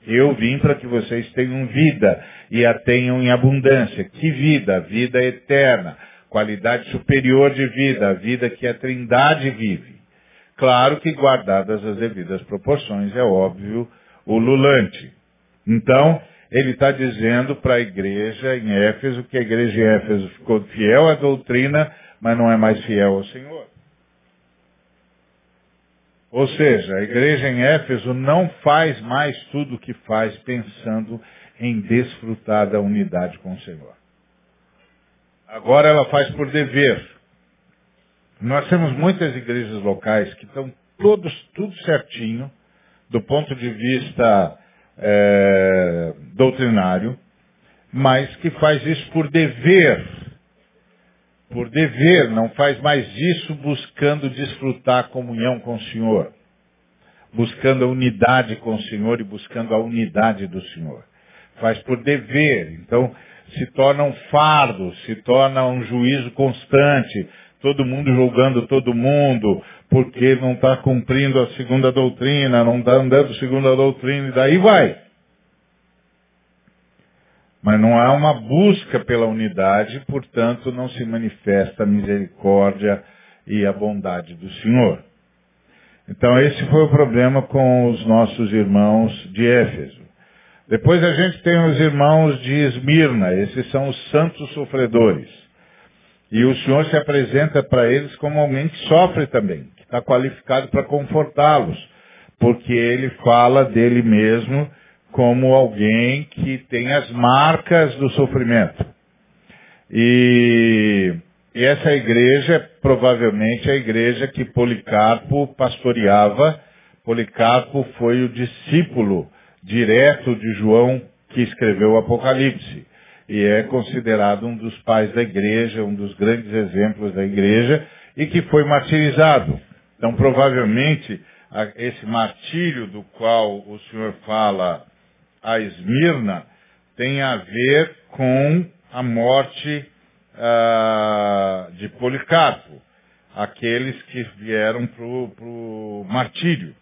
Eu vim para que vocês tenham vida e a tenham em abundância. Que vida? Vida eterna. Qualidade superior de vida, a vida que a Trindade vive. Claro que guardadas as devidas proporções, é óbvio, o lulante. Então, ele está dizendo para a igreja em Éfeso que a igreja em Éfeso ficou fiel à doutrina, mas não é mais fiel ao Senhor. Ou seja, a igreja em Éfeso não faz mais tudo o que faz pensando em desfrutar da unidade com o Senhor. Agora ela faz por dever. Nós temos muitas igrejas locais que estão todos, tudo certinho, do ponto de vista é, doutrinário, mas que faz isso por dever por dever, não faz mais isso buscando desfrutar a comunhão com o Senhor, buscando a unidade com o Senhor e buscando a unidade do Senhor. Faz por dever, então se torna um fardo, se torna um juízo constante, todo mundo julgando todo mundo, porque não está cumprindo a segunda doutrina, não está andando segundo a doutrina, e daí vai. Mas não há uma busca pela unidade, portanto não se manifesta a misericórdia e a bondade do Senhor. Então esse foi o problema com os nossos irmãos de Éfeso. Depois a gente tem os irmãos de Esmirna, esses são os santos sofredores. E o Senhor se apresenta para eles como alguém que sofre também, que está qualificado para confortá-los, porque ele fala dele mesmo como alguém que tem as marcas do sofrimento. E, e essa igreja é provavelmente a igreja que Policarpo pastoreava. Policarpo foi o discípulo direto de João que escreveu o Apocalipse. E é considerado um dos pais da igreja, um dos grandes exemplos da igreja, e que foi martirizado. Então, provavelmente, esse martírio do qual o Senhor fala a Esmirna tem a ver com a morte uh, de Policarpo, aqueles que vieram para o martírio.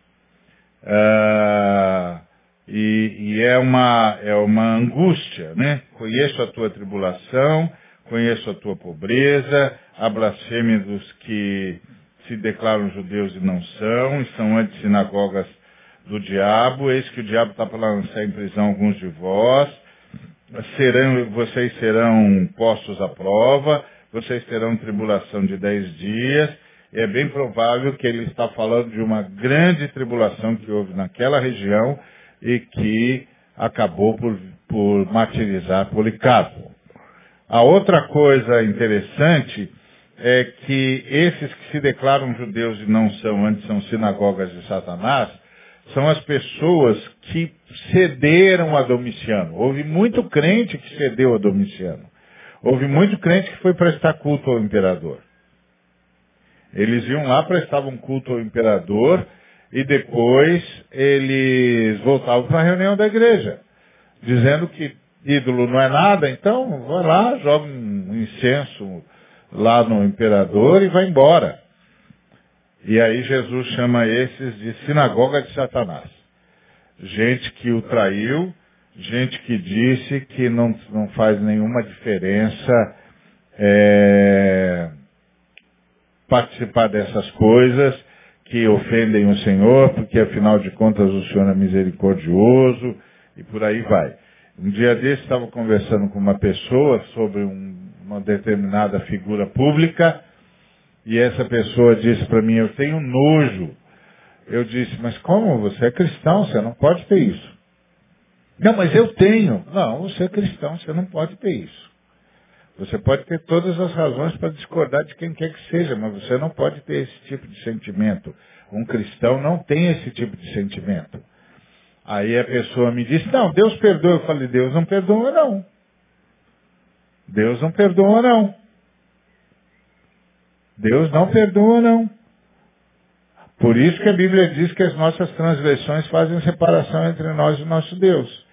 Uh, e, e, é, uma, é uma angústia, né? Conheço a tua tribulação, conheço a tua pobreza, a blasfêmia dos que se declaram judeus e não são, e são antissinagogas do diabo, eis que o diabo está para lançar em prisão alguns de vós, serão, vocês serão postos à prova, vocês terão tribulação de dez dias, é bem provável que ele está falando de uma grande tribulação que houve naquela região e que acabou por, por martirizar Policarpo. A outra coisa interessante é que esses que se declaram judeus e não são, antes são sinagogas de Satanás, são as pessoas que cederam a Domiciano. Houve muito crente que cedeu a Domiciano. Houve muito crente que foi prestar culto ao imperador. Eles iam lá, prestavam culto ao imperador e depois eles voltavam para a reunião da igreja, dizendo que ídolo não é nada, então vai lá, joga um incenso lá no imperador e vai embora. E aí Jesus chama esses de sinagoga de Satanás. Gente que o traiu, gente que disse que não, não faz nenhuma diferença é, participar dessas coisas que ofendem o Senhor, porque afinal de contas o Senhor é misericordioso e por aí vai. Um dia desse estava conversando com uma pessoa sobre um, uma determinada figura pública e essa pessoa disse para mim, eu tenho nojo. Eu disse, mas como? Você é cristão, você não pode ter isso. Não, mas eu tenho. Não, você é cristão, você não pode ter isso. Você pode ter todas as razões para discordar de quem quer que seja, mas você não pode ter esse tipo de sentimento. Um cristão não tem esse tipo de sentimento. Aí a pessoa me disse, não, Deus perdoa. Eu falei, Deus não perdoa não. Deus não perdoa não. Deus não perdoa não. Por isso que a Bíblia diz que as nossas transgressões fazem separação entre nós e o nosso Deus.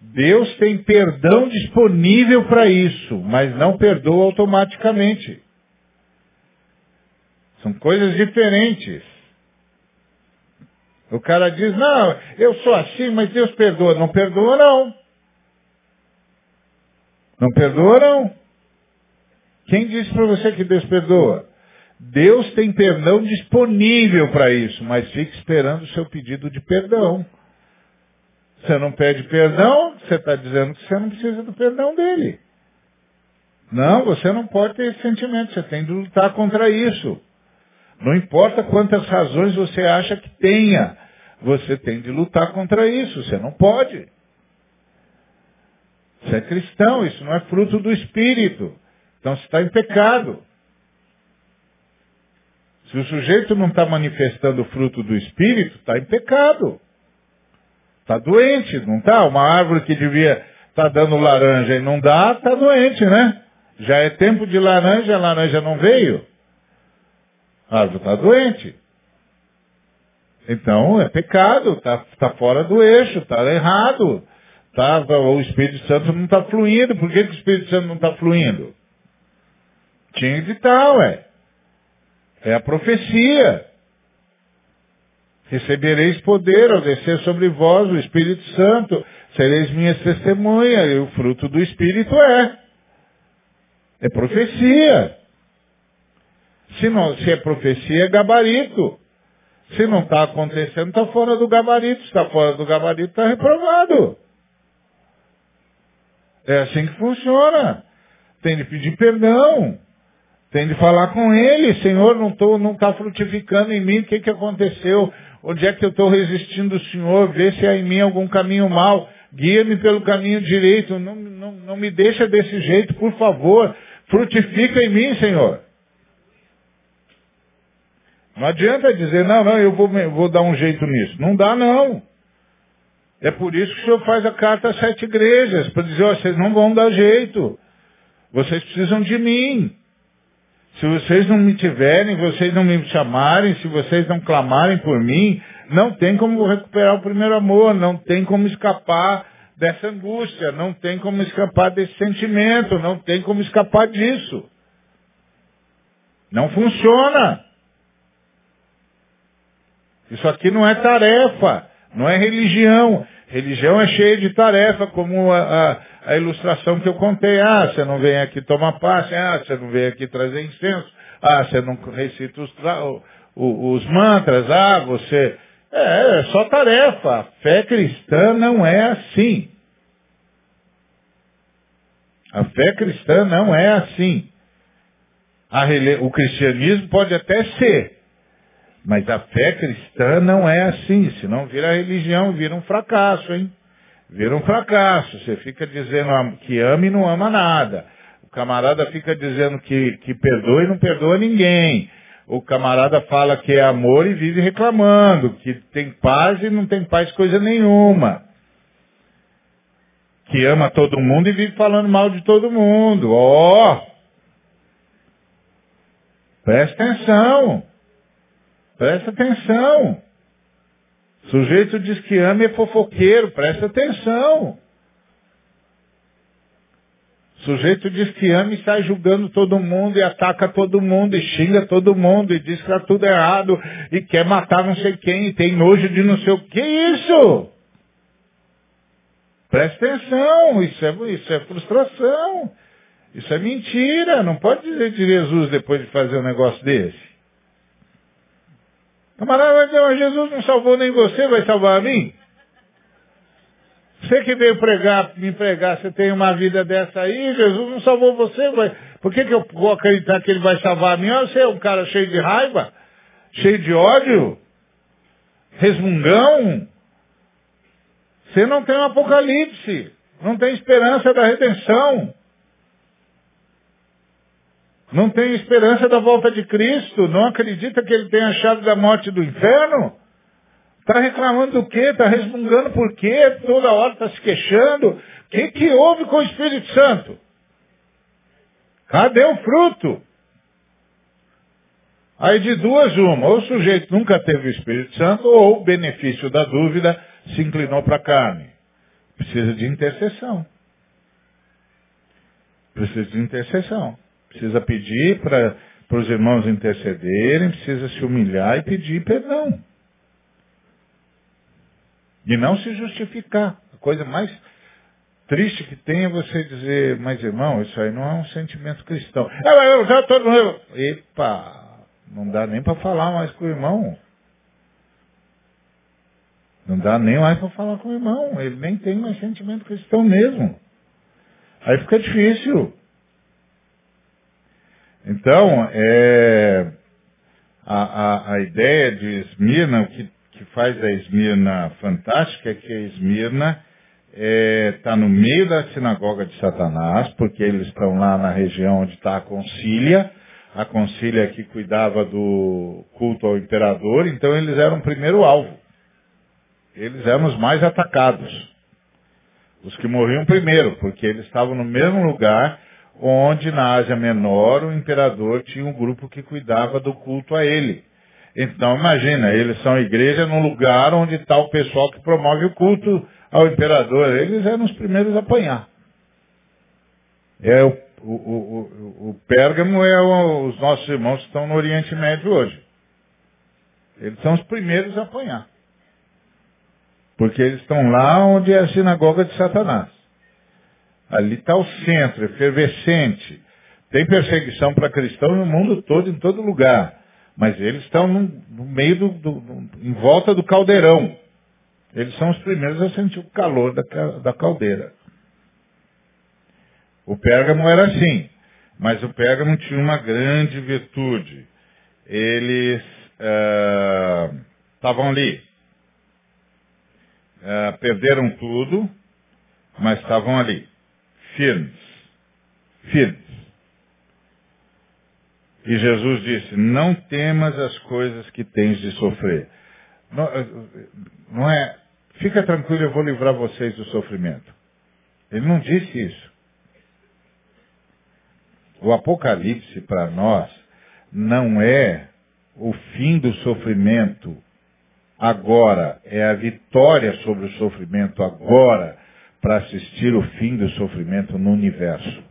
Deus tem perdão disponível para isso, mas não perdoa automaticamente. São coisas diferentes. O cara diz, não, eu sou assim, mas Deus perdoa. Não perdoa não. Não perdoa não. Quem disse para você que Deus perdoa? Deus tem perdão disponível para isso, mas fique esperando o seu pedido de perdão. Você não pede perdão, você está dizendo que você não precisa do perdão dele. Não, você não pode ter esse sentimento, você tem de lutar contra isso. Não importa quantas razões você acha que tenha, você tem de lutar contra isso, você não pode. Você é cristão, isso não é fruto do Espírito. Então você está em pecado. Se o sujeito não está manifestando o fruto do Espírito, está em pecado. Está doente, não está? Uma árvore que devia estar tá dando laranja e não dá, está doente, né? Já é tempo de laranja, a laranja não veio. A árvore está doente. Então é pecado, está tá fora do eixo, está errado. Tá, o Espírito Santo não está fluindo. Por que, que o Espírito Santo não está fluindo? Tinha de estar, ué. É a profecia. Recebereis poder ao descer sobre vós o Espírito Santo. Sereis minhas testemunhas. E o fruto do Espírito é. É profecia. Se, não, se é profecia, é gabarito. Se não está acontecendo, está fora do gabarito. Se está fora do gabarito, está reprovado. É assim que funciona. Tem de pedir perdão. Tem de falar com ele, Senhor, não está não tá frutificando em mim, o que, que aconteceu? Onde é que eu estou resistindo o Senhor? Vê se há em mim algum caminho mal. Guia-me pelo caminho direito. Não, não, não me deixa desse jeito, por favor. Frutifica em mim, Senhor. Não adianta dizer, não, não, eu vou, vou dar um jeito nisso. Não dá, não. É por isso que o Senhor faz a carta às sete igrejas, para dizer, ó, vocês não vão dar jeito. Vocês precisam de mim. Se vocês não me tiverem, vocês não me chamarem, se vocês não clamarem por mim, não tem como recuperar o primeiro amor, não tem como escapar dessa angústia, não tem como escapar desse sentimento, não tem como escapar disso. Não funciona. Isso aqui não é tarefa, não é religião. Religião é cheia de tarefa, como a, a, a, ilustração que eu contei. Ah, você não vem aqui tomar passe, ah, você não vem aqui trazer incenso, ah, você não recita os, os mantras, ah, você. É, é só tarefa. A fé cristã não é assim. A fé cristã não é assim. o cristianismo pode até ser, mas a fé cristã não é assim, senão vira religião, vira um fracasso, hein? Vira um fracasso. Você fica dizendo que ama e não ama nada. O camarada fica dizendo que, que perdoa e não perdoa ninguém. O camarada fala que é amor e vive reclamando, que tem paz e não tem paz coisa nenhuma. Que ama todo mundo e vive falando mal de todo mundo. Ó! Oh! Presta atenção. Presta atenção. Sujeito diz que ama e é fofoqueiro, presta atenção. Sujeito diz que ama e sai julgando todo mundo e ataca todo mundo e xinga todo mundo e diz que está tudo errado e quer matar não sei quem e tem nojo de não sei o que. isso? Presta atenção, isso é, isso é frustração. Isso é mentira. Não pode dizer de Jesus depois de fazer um negócio desse. Camarada vai dizer, mas Jesus não salvou nem você, vai salvar a mim? Você que veio pregar, me pregar, você tem uma vida dessa aí, Jesus não salvou você, vai... por que, que eu vou acreditar que ele vai salvar a mim? Você é um cara cheio de raiva, cheio de ódio, resmungão. Você não tem um apocalipse, não tem esperança da redenção. Não tem esperança da volta de Cristo? Não acredita que ele tem a chave da morte do inferno? Está reclamando do quê? Está resmungando por quê? Toda hora está se queixando. O que, que houve com o Espírito Santo? Cadê o fruto? Aí de duas uma, ou o sujeito nunca teve o Espírito Santo, ou o benefício da dúvida se inclinou para a carne. Precisa de intercessão. Precisa de intercessão. Precisa pedir para os irmãos intercederem, precisa se humilhar e pedir perdão. E não se justificar. A coisa mais triste que tem é você dizer, mas irmão, isso aí não é um sentimento cristão. É, eu já estou no... Epa, não dá nem para falar mais com o irmão. Não dá nem mais para falar com o irmão. Ele nem tem mais sentimento cristão mesmo. Aí fica difícil. Então, é, a, a, a ideia de Esmirna, o que, que faz a Esmirna fantástica é que a Esmirna está é, tá no meio da sinagoga de Satanás, porque eles estão lá na região onde está a concília, a concília que cuidava do culto ao imperador, então eles eram o primeiro alvo. Eles eram os mais atacados. Os que morriam primeiro, porque eles estavam no mesmo lugar onde na Ásia Menor o imperador tinha um grupo que cuidava do culto a ele. Então imagina, eles são igreja num lugar onde está o pessoal que promove o culto ao imperador. Eles eram os primeiros a apanhar. É o, o, o, o Pérgamo é os nossos irmãos que estão no Oriente Médio hoje. Eles são os primeiros a apanhar. Porque eles estão lá onde é a sinagoga de Satanás. Ali está o centro, efervescente. Tem perseguição para cristãos no mundo todo, em todo lugar. Mas eles estão no, meio do, do, do, em volta do caldeirão. Eles são os primeiros a sentir o calor da, da caldeira. O Pérgamo era assim. Mas o Pérgamo tinha uma grande virtude. Eles estavam uh, ali. Uh, perderam tudo, mas estavam ali firmes. Firmes. E Jesus disse, não temas as coisas que tens de sofrer. Não, não é, fica tranquilo, eu vou livrar vocês do sofrimento. Ele não disse isso. O Apocalipse para nós não é o fim do sofrimento agora, é a vitória sobre o sofrimento agora para assistir o fim do sofrimento no universo.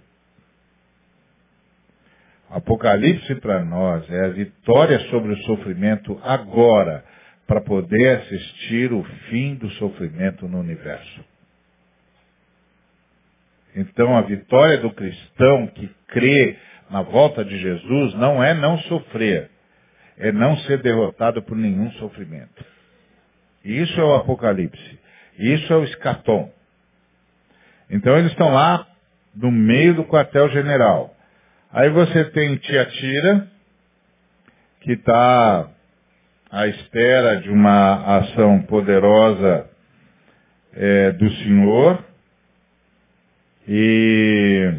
Apocalipse para nós é a vitória sobre o sofrimento agora, para poder assistir o fim do sofrimento no universo. Então a vitória do cristão que crê na volta de Jesus não é não sofrer, é não ser derrotado por nenhum sofrimento. Isso é o Apocalipse. Isso é o escatom. Então eles estão lá no meio do quartel-general. Aí você tem Tiatira, que está à espera de uma ação poderosa é, do Senhor e,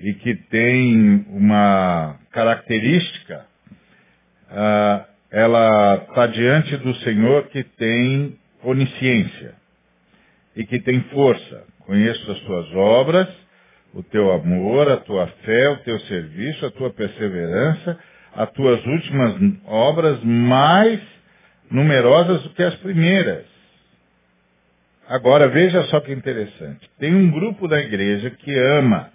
e que tem uma característica, ah, ela está diante do Senhor que tem onisciência e que tem força. Conheço as tuas obras, o teu amor, a tua fé, o teu serviço, a tua perseverança, as tuas últimas obras mais numerosas do que as primeiras. Agora veja só que interessante. Tem um grupo da igreja que ama,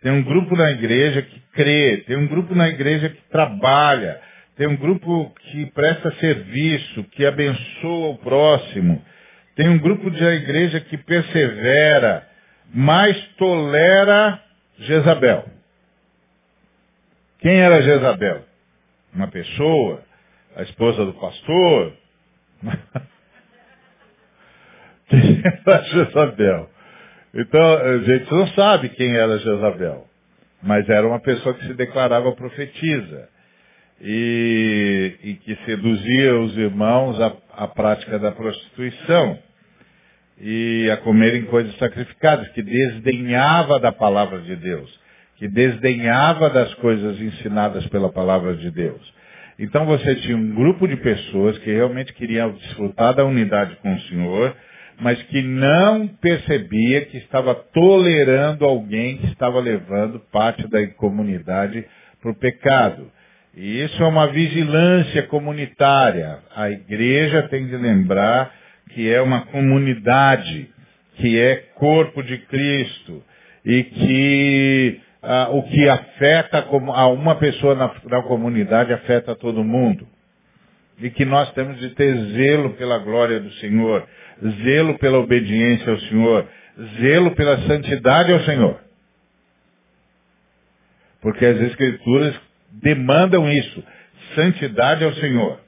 tem um grupo na igreja que crê, tem um grupo na igreja que trabalha, tem um grupo que presta serviço, que abençoa o próximo, tem um grupo da igreja que persevera, mas tolera Jezabel. Quem era Jezabel? Uma pessoa, a esposa do pastor. <laughs> Quem era Jezabel? Então, a gente não sabe quem era Jezabel. Mas era uma pessoa que se declarava profetisa. E, e que seduzia os irmãos à, à prática da prostituição e a comerem coisas sacrificadas, que desdenhava da palavra de Deus, que desdenhava das coisas ensinadas pela palavra de Deus. Então você tinha um grupo de pessoas que realmente queriam desfrutar da unidade com o Senhor, mas que não percebia que estava tolerando alguém que estava levando parte da comunidade para o pecado. E isso é uma vigilância comunitária. A igreja tem de lembrar que é uma comunidade, que é corpo de Cristo, e que ah, o que afeta a uma pessoa na, na comunidade afeta todo mundo. E que nós temos de ter zelo pela glória do Senhor, zelo pela obediência ao Senhor, zelo pela santidade ao Senhor. Porque as Escrituras demandam isso, santidade ao Senhor.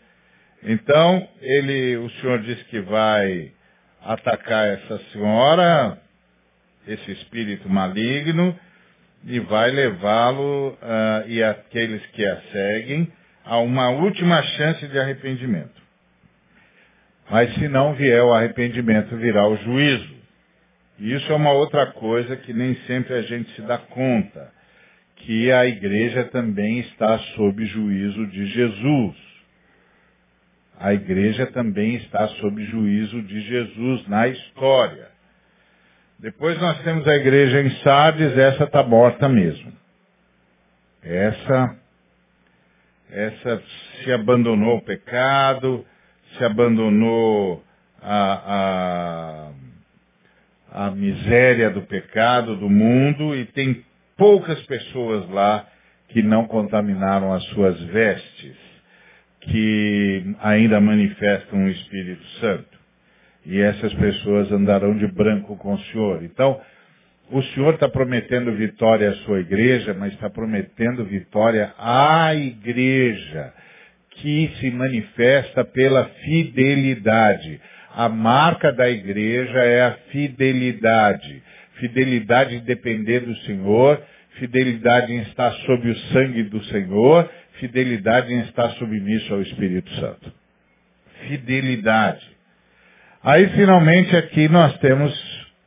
Então, ele, o senhor disse que vai atacar essa senhora, esse espírito maligno, e vai levá-lo uh, e aqueles que a seguem a uma última chance de arrependimento. Mas se não vier o arrependimento, virá o juízo. E isso é uma outra coisa que nem sempre a gente se dá conta, que a igreja também está sob juízo de Jesus a igreja também está sob juízo de Jesus na história. Depois nós temos a igreja em Sardes, essa está morta mesmo. Essa, essa se abandonou o pecado, se abandonou a, a, a miséria do pecado, do mundo, e tem poucas pessoas lá que não contaminaram as suas vestes que ainda manifestam o Espírito Santo. E essas pessoas andarão de branco com o Senhor. Então, o Senhor está prometendo vitória à sua igreja, mas está prometendo vitória à igreja, que se manifesta pela fidelidade. A marca da igreja é a fidelidade. Fidelidade em depender do Senhor, fidelidade em estar sob o sangue do Senhor fidelidade em estar submisso ao Espírito Santo. Fidelidade. Aí finalmente aqui nós temos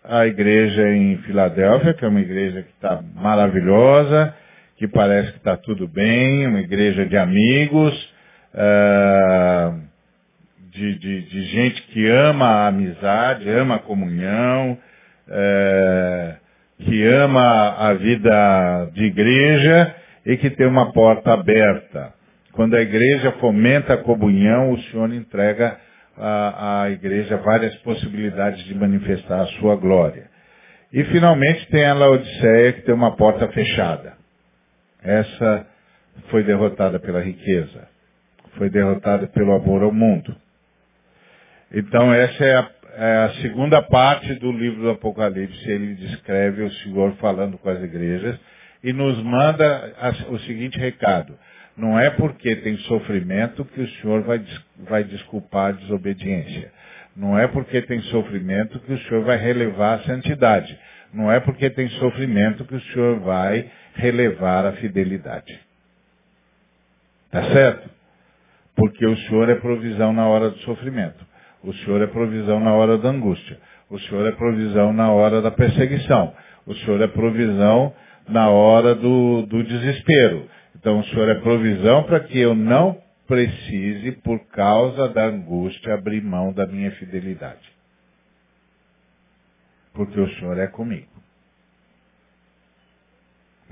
a igreja em Filadélfia, que é uma igreja que está maravilhosa, que parece que está tudo bem, uma igreja de amigos, uh, de, de, de, gente que ama a amizade, ama a comunhão, uh, que ama a vida de igreja e que tem uma porta aberta. Quando a igreja fomenta a comunhão, o Senhor entrega à, igreja várias possibilidades de manifestar a sua glória. E finalmente tem a Laodiceia, que tem uma porta fechada. Essa foi derrotada pela riqueza. Foi derrotada pelo amor ao mundo. Então essa é a, é a, segunda parte do livro do Apocalipse. Ele descreve o Senhor falando com as igrejas e nos manda o seguinte recado. Não é porque tem sofrimento que o Senhor vai, vai desculpar a desobediência. Não é porque tem sofrimento que o Senhor vai relevar a santidade. Não é porque tem sofrimento que o Senhor vai relevar a fidelidade. Tá certo? Porque o Senhor é provisão na hora do sofrimento. O Senhor é provisão na hora da angústia. O Senhor é provisão na hora da perseguição. O Senhor é provisão na hora do, do desespero. Então o Senhor é provisão para que eu não precise, por causa da angústia, abrir mão da minha fidelidade. Porque o Senhor é comigo.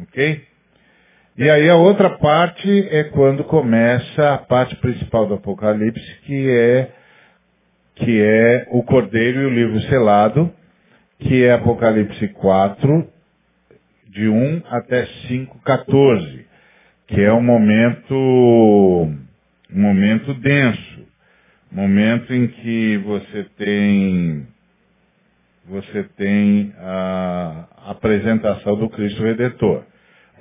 Ok? E aí a outra parte é quando começa a parte principal do Apocalipse, que é que é o Cordeiro e o livro selado, que é Apocalipse 4, de 1 até 5, 14, que é um momento, um momento denso, momento em que você tem, você tem a apresentação do Cristo Redentor.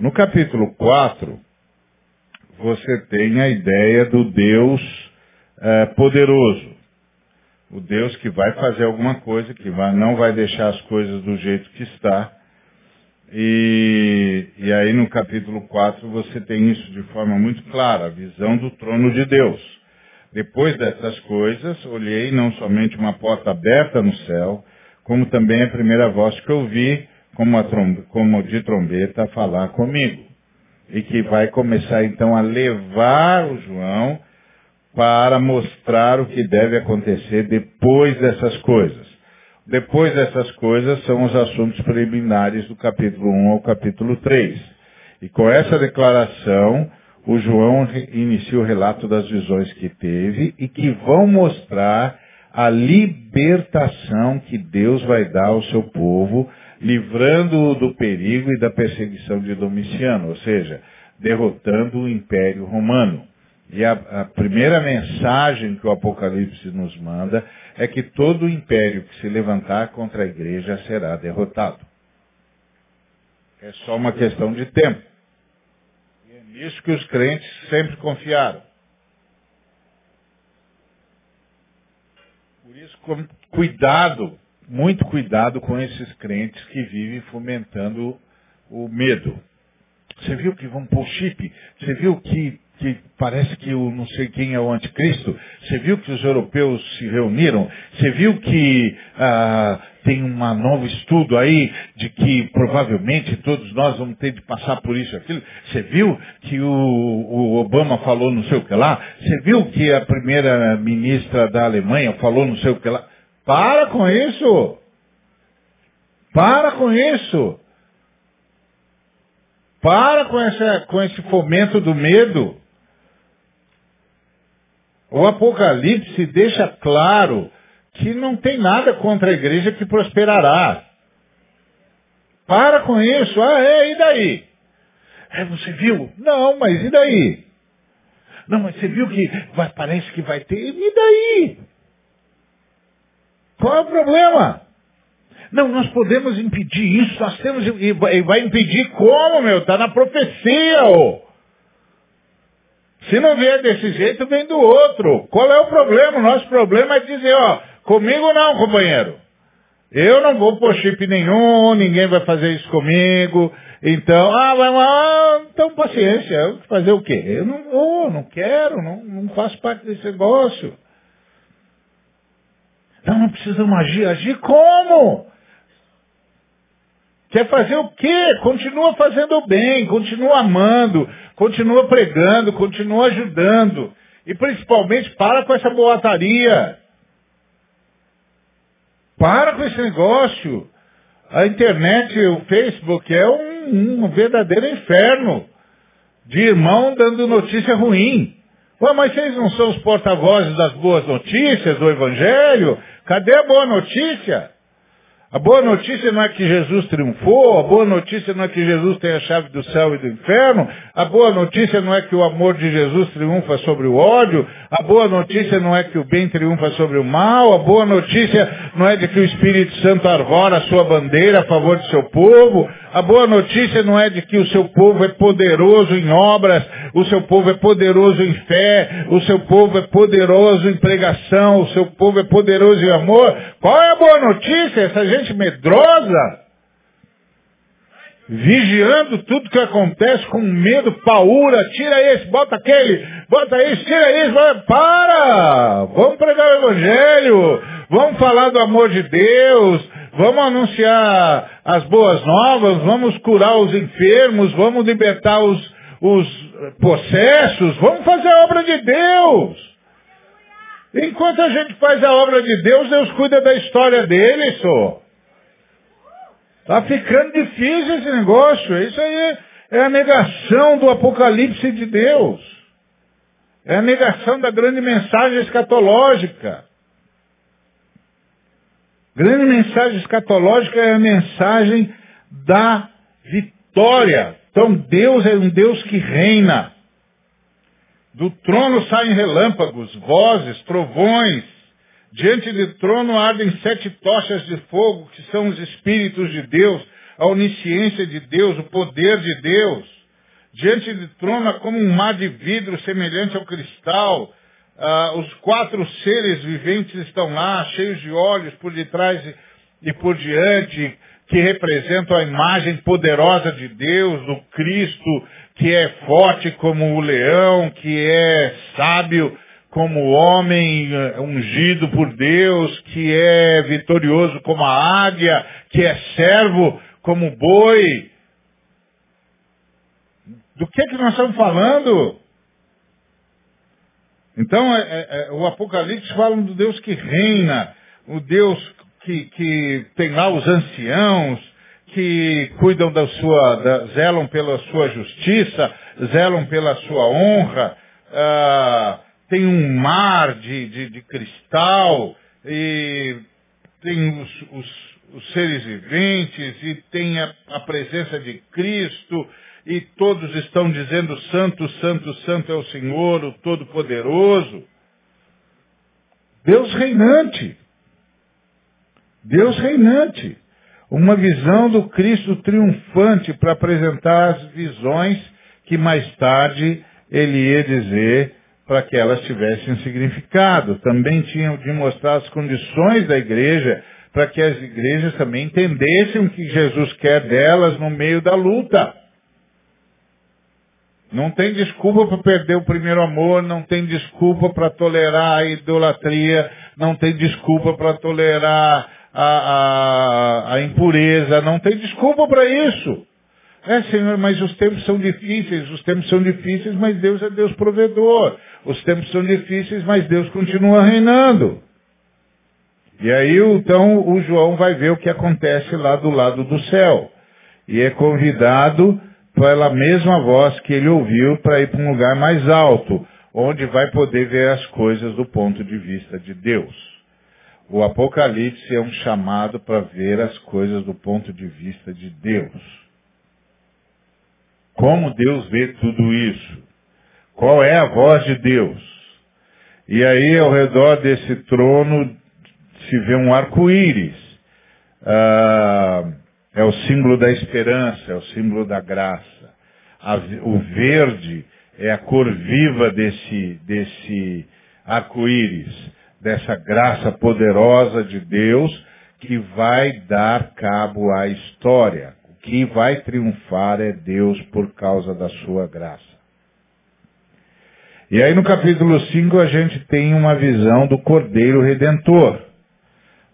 No capítulo 4, você tem a ideia do Deus é, poderoso. O Deus que vai fazer alguma coisa, que vai, não vai deixar as coisas do jeito que está. E, e aí no capítulo 4 você tem isso de forma muito clara, a visão do trono de Deus. Depois dessas coisas, olhei não somente uma porta aberta no céu, como também a primeira voz que ouvi, como, como de trombeta, falar comigo. E que vai começar então a levar o João para mostrar o que deve acontecer depois dessas coisas. Depois dessas coisas são os assuntos preliminares do capítulo 1 ao capítulo 3. E com essa declaração, o João inicia o relato das visões que teve e que vão mostrar a libertação que Deus vai dar ao seu povo livrando-o do perigo e da perseguição de Domiciano, ou seja, derrotando o Império Romano. E a, a, primeira mensagem que o Apocalipse nos manda é que todo o império que se levantar contra a igreja será derrotado. É só uma questão de tempo. E é nisso que os crentes sempre confiaram. Por isso, cuidado muito cuidado com esses crentes que vivem fomentando o medo. Você viu que vão pôr chip? Você viu que, que parece que o não sei quem é o anticristo? Você viu que os europeus se reuniram? Você viu que ah, tem um novo estudo aí de que provavelmente todos nós vamos ter de passar por isso aquilo? Você viu que o, o Obama falou não sei o que lá? Você viu que a primeira ministra da Alemanha falou não sei o que lá? Para com isso. Para com isso. Para com, essa, com esse fomento do medo. O Apocalipse deixa claro que não tem nada contra a igreja que prosperará. Para com isso. Ah, é, e daí? É, você viu? Não, mas e daí? Não, mas você viu que vai, parece que vai ter. E daí? Qual é o problema? Não, nós podemos impedir isso, nós temos. E vai impedir como, meu? Está na profecia, ô. Se não vier desse jeito, vem do outro. Qual é o problema? O nosso problema é dizer, ó, comigo não, companheiro. Eu não vou pôr chip nenhum, ninguém vai fazer isso comigo. Então, ah, vai lá, então paciência. Fazer o quê? Eu não vou, não quero, não, não faço parte desse negócio. Então não precisamos agir. Agir como? Quer fazer o quê? Continua fazendo o bem, continua amando, continua pregando, continua ajudando. E principalmente para com essa boataria. Para com esse negócio. A internet, o Facebook é um, um verdadeiro inferno de irmão dando notícia ruim. Ué, mas vocês não são os porta-vozes das boas notícias do Evangelho? Cadê a boa notícia? A boa notícia não é que Jesus triunfou, a boa notícia não é que Jesus tem a chave do céu e do inferno, a boa notícia não é que o amor de Jesus triunfa sobre o ódio, a boa notícia não é que o bem triunfa sobre o mal, a boa notícia não é de que o Espírito Santo arvora a sua bandeira a favor de seu povo, a boa notícia não é de que o seu povo é poderoso em obras, o seu povo é poderoso em fé, o seu povo é poderoso em pregação, o seu povo é poderoso em amor. Qual é a boa notícia? Essa gente medrosa. Vigiando tudo que acontece com medo, paura, tira esse, bota aquele, bota esse, tira esse, para! Vamos pregar o Evangelho, vamos falar do amor de Deus, vamos anunciar as boas novas, vamos curar os enfermos, vamos libertar os, os possessos, vamos fazer a obra de Deus. Enquanto a gente faz a obra de Deus, Deus cuida da história dele, só. Está ficando difícil esse negócio. Isso aí é a negação do apocalipse de Deus. É a negação da grande mensagem escatológica. Grande mensagem escatológica é a mensagem da vitória. Então Deus é um Deus que reina. Do trono saem relâmpagos, vozes, trovões, Diante do trono ardem sete tochas de fogo, que são os Espíritos de Deus, a onisciência de Deus, o poder de Deus. Diante do trono há como um mar de vidro semelhante ao cristal. Ah, os quatro seres viventes estão lá, cheios de olhos por detrás e por diante, que representam a imagem poderosa de Deus, do Cristo, que é forte como o leão, que é sábio como homem eh, ungido por Deus, que é vitorioso como a águia, que é servo como boi. Do que, que nós estamos falando? Então, é, é, é, o Apocalipse fala do Deus que reina, o Deus que, que tem lá os anciãos, que cuidam da sua, da, zelam pela sua justiça, zelam pela sua honra. Ah, tem um mar de, de, de cristal, e tem os, os, os, seres viventes, e tem a, a presença de Cristo, e todos estão dizendo santo, santo, santo é o Senhor, o Todo-Poderoso. Deus reinante. Deus reinante. Uma visão do Cristo triunfante para apresentar as visões que mais tarde ele ia dizer para que elas tivessem significado. Também tinham de mostrar as condições da igreja para que as igrejas também entendessem o que Jesus quer delas no meio da luta. Não tem desculpa para perder o primeiro amor, não tem desculpa para tolerar a idolatria, não tem desculpa para tolerar a, a, a impureza, não tem desculpa para isso. É, Senhor, mas os tempos são difíceis, os tempos são difíceis, mas Deus é Deus provedor. Os tempos são difíceis, mas Deus continua reinando. E aí, então, o João vai ver o que acontece lá do lado do céu. E é convidado pela mesma voz que ele ouviu para ir para um lugar mais alto, onde vai poder ver as coisas do ponto de vista de Deus. O Apocalipse é um chamado para ver as coisas do ponto de vista de Deus. Como Deus vê tudo isso? Qual é a voz de Deus? E aí, ao redor desse trono, se vê um arco-íris. Ah, é o símbolo da esperança, é o símbolo da graça. A, o verde é a cor viva desse, desse arco-íris, dessa graça poderosa de Deus que vai dar cabo à história que vai triunfar é Deus por causa da sua graça. E aí no capítulo 5 a gente tem uma visão do Cordeiro Redentor.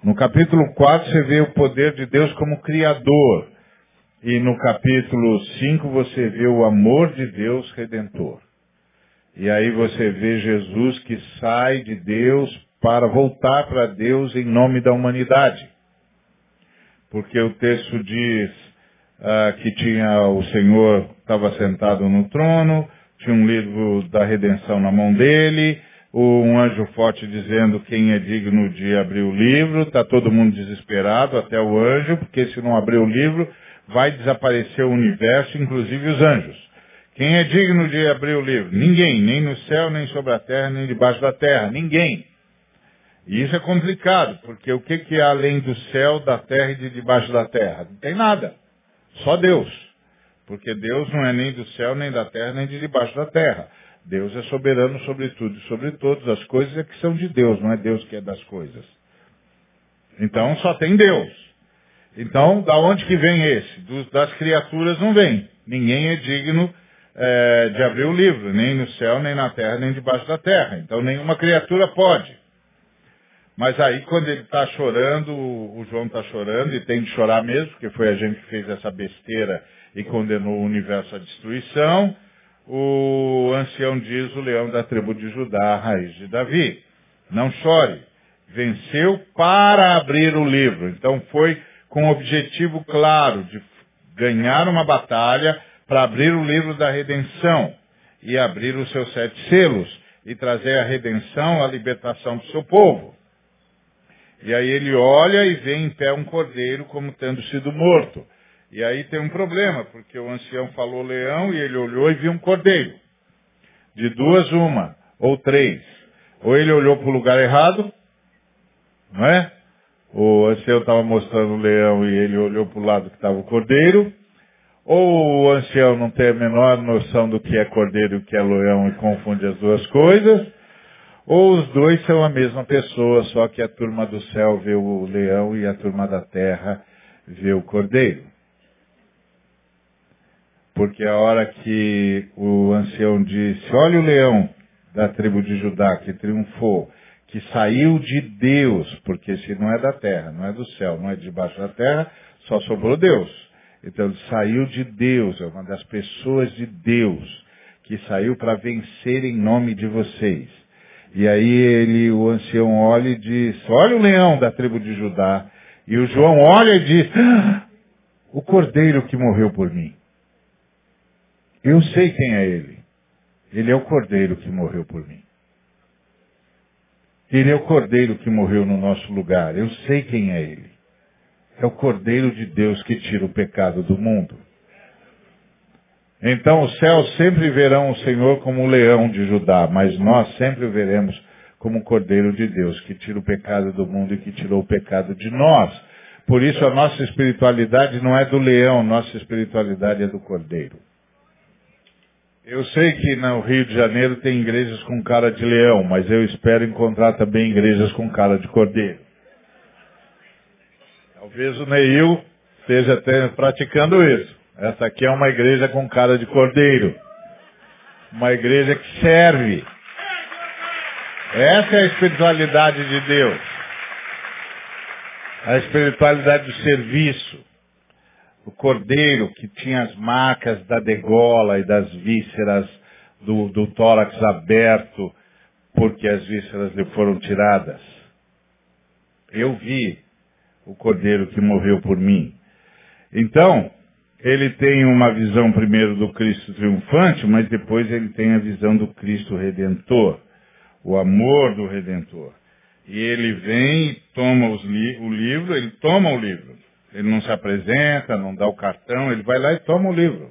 No capítulo 4 você vê o poder de Deus como Criador. E no capítulo 5 você vê o amor de Deus Redentor. E aí você vê Jesus que sai de Deus para voltar para Deus em nome da humanidade. Porque o texto diz, ah, que tinha o Senhor estava sentado no trono, tinha um livro da redenção na mão dele, um anjo forte dizendo quem é digno de abrir o livro, está todo mundo desesperado, até o anjo, porque se não abrir o livro, vai desaparecer o universo, inclusive os anjos. Quem é digno de abrir o livro? Ninguém, nem no céu, nem sobre a terra, nem debaixo da terra, ninguém. E isso é complicado, porque o que, que há além do céu, da terra e de debaixo da terra? Não tem nada. Só Deus. Porque Deus não é nem do céu, nem da terra, nem de debaixo da terra. Deus é soberano sobre tudo e sobre todas as coisas é que são de Deus, não é Deus que é das coisas. Então só tem Deus. Então, da onde que vem esse? Das criaturas não vem. Ninguém é digno é, de abrir o livro, nem no céu, nem na terra, nem debaixo da terra. Então, nenhuma criatura pode. Mas aí, quando ele está chorando, o João está chorando, e tem de chorar mesmo, porque foi a gente que fez essa besteira e condenou o universo à destruição, o ancião diz, o leão da tribo de Judá, a raiz de Davi, não chore, venceu para abrir o livro. Então foi com o objetivo claro de ganhar uma batalha para abrir o livro da redenção e abrir os seus sete selos e trazer a redenção, a libertação do seu povo. E aí ele olha e vê em pé um cordeiro como tendo sido morto. E aí tem um problema, porque o ancião falou leão e ele olhou e viu um cordeiro. De duas, uma, ou três. Ou ele olhou para o lugar errado, não é? O ancião estava mostrando o leão e ele olhou para o lado que estava o cordeiro. Ou o ancião não tem a menor noção do que é cordeiro e o que é leão e confunde as duas coisas. Ou os dois são a mesma pessoa, só que a turma do céu vê o leão e a turma da terra vê o cordeiro. Porque a hora que o ancião disse, olha o leão da tribo de Judá que triunfou, que saiu de Deus, porque se não é da terra, não é do céu, não é debaixo da terra, só sobrou Deus. Então ele saiu de Deus, é uma das pessoas de Deus, que saiu para vencer em nome de vocês. E aí ele, o ancião olha e diz, olha o leão da tribo de Judá. E o João olha e diz, ah, o cordeiro que morreu por mim. Eu sei quem é ele. Ele é o cordeiro que morreu por mim. Ele é o cordeiro que morreu no nosso lugar. Eu sei quem é ele. É o cordeiro de Deus que tira o pecado do mundo. Então os céus sempre verão o Senhor como o leão de Judá, mas nós sempre o veremos como o cordeiro de Deus que tira o pecado do mundo e que tirou o pecado de nós. Por isso a nossa espiritualidade não é do leão, nossa espiritualidade é do cordeiro. Eu sei que no Rio de Janeiro tem igrejas com cara de leão, mas eu espero encontrar também igrejas com cara de cordeiro. Talvez o Neil esteja até praticando isso. Essa aqui é uma igreja com cara de cordeiro. Uma igreja que serve. Essa é a espiritualidade de Deus. A espiritualidade do serviço o cordeiro que tinha as marcas da degola e das vísceras do, do tórax aberto, porque as vísceras lhe foram tiradas. Eu vi o cordeiro que morreu por mim. Então, ele tem uma visão primeiro do Cristo triunfante, mas depois ele tem a visão do Cristo redentor, o amor do redentor. E ele vem e toma li o livro, ele toma o livro. Ele não se apresenta, não dá o cartão, ele vai lá e toma o livro.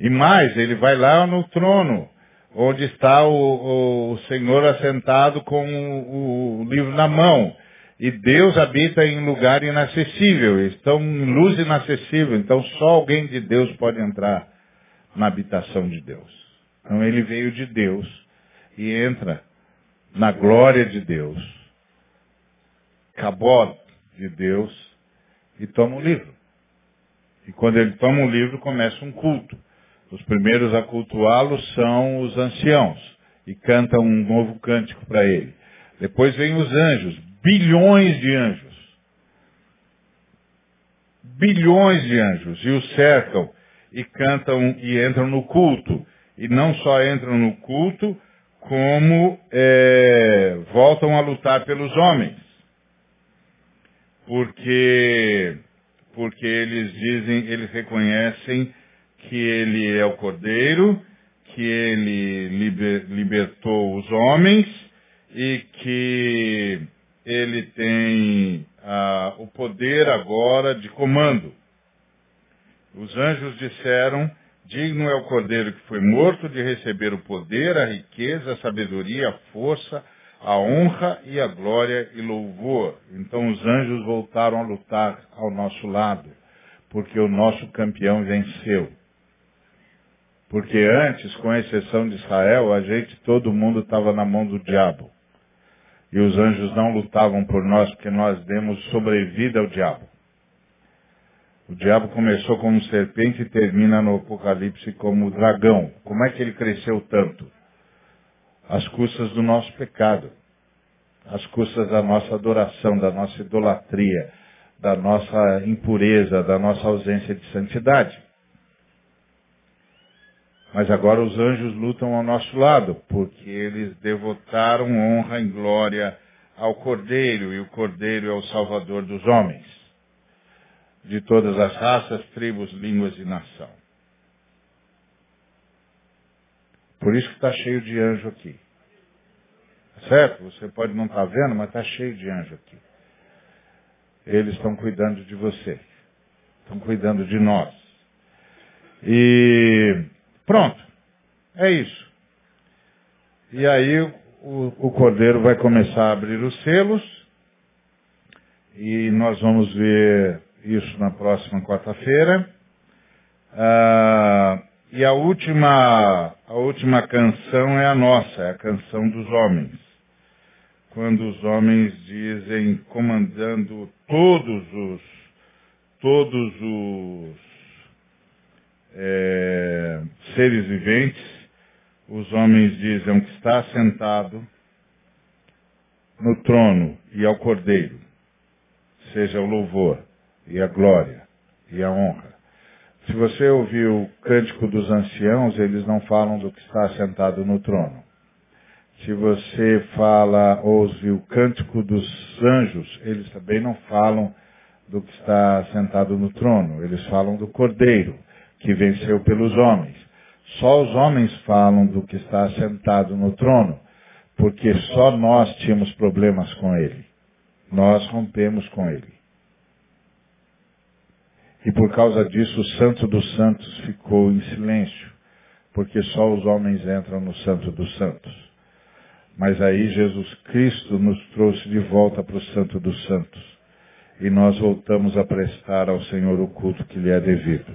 E mais, ele vai lá no trono, onde está o, o Senhor assentado com o, o, livro na mão. E Deus habita em lugar inacessível, estão em luz inacessível, então só alguém de Deus pode entrar na habitação de Deus. Então ele veio de Deus e entra na glória de Deus. Acabou de Deus e toma o livro. E quando ele toma o livro, começa um culto. Os primeiros a cultuá-lo são os anciãos e cantam um novo cântico para ele. Depois vem os anjos, bilhões de anjos. Bilhões de anjos e o cercam e cantam e entram no culto. E não só entram no culto, como é, voltam a lutar pelos homens porque, porque eles dizem, eles reconhecem que ele é o Cordeiro, que ele liber, libertou os homens e que ele tem ah, o poder agora de comando. Os anjos disseram, digno é o Cordeiro que foi morto de receber o poder, a riqueza, a sabedoria, a força, a honra e a glória e louvor. Então os anjos voltaram a lutar ao nosso lado, porque o nosso campeão venceu. Porque antes, com exceção de Israel, a gente, todo mundo estava na mão do diabo. E os anjos não lutavam por nós porque nós demos sobrevida ao diabo. O diabo começou como serpente e termina no Apocalipse como dragão. Como é que ele cresceu tanto? Às custas do nosso pecado, às custas da nossa adoração, da nossa idolatria, da nossa impureza, da nossa ausência de santidade. Mas agora os anjos lutam ao nosso lado, porque eles devotaram honra e glória ao Cordeiro, e o Cordeiro é o Salvador dos homens, de todas as raças, tribos, línguas e nação. Por isso que está cheio de anjo aqui. Certo? Você pode não estar tá vendo, mas está cheio de anjo aqui. Eles estão cuidando de você. Estão cuidando de nós. E Pronto. É isso. E aí o, o cordeiro vai começar a abrir os selos. E nós vamos ver isso na próxima quarta-feira. Ah, e a última, a última canção é a nossa, é a canção dos homens. Quando os homens dizem, comandando todos os, todos os é, seres viventes, os homens dizem que está sentado no trono e ao cordeiro, seja o louvor e a glória e a honra. Se você ouvir o cântico dos anciãos, eles não falam do que está sentado no trono. Se você fala, ouve o cântico dos anjos, eles também não falam do que está sentado no trono. Eles falam do cordeiro que venceu pelos homens. Só os homens falam do que está sentado no trono, porque só nós tínhamos problemas com ele. Nós rompemos com ele. E por causa disso o Santo dos Santos ficou em silêncio, porque só os homens entram no Santo dos Santos. Mas aí Jesus Cristo nos trouxe de volta para o Santo dos Santos. E nós voltamos a prestar ao Senhor o culto que lhe é devido.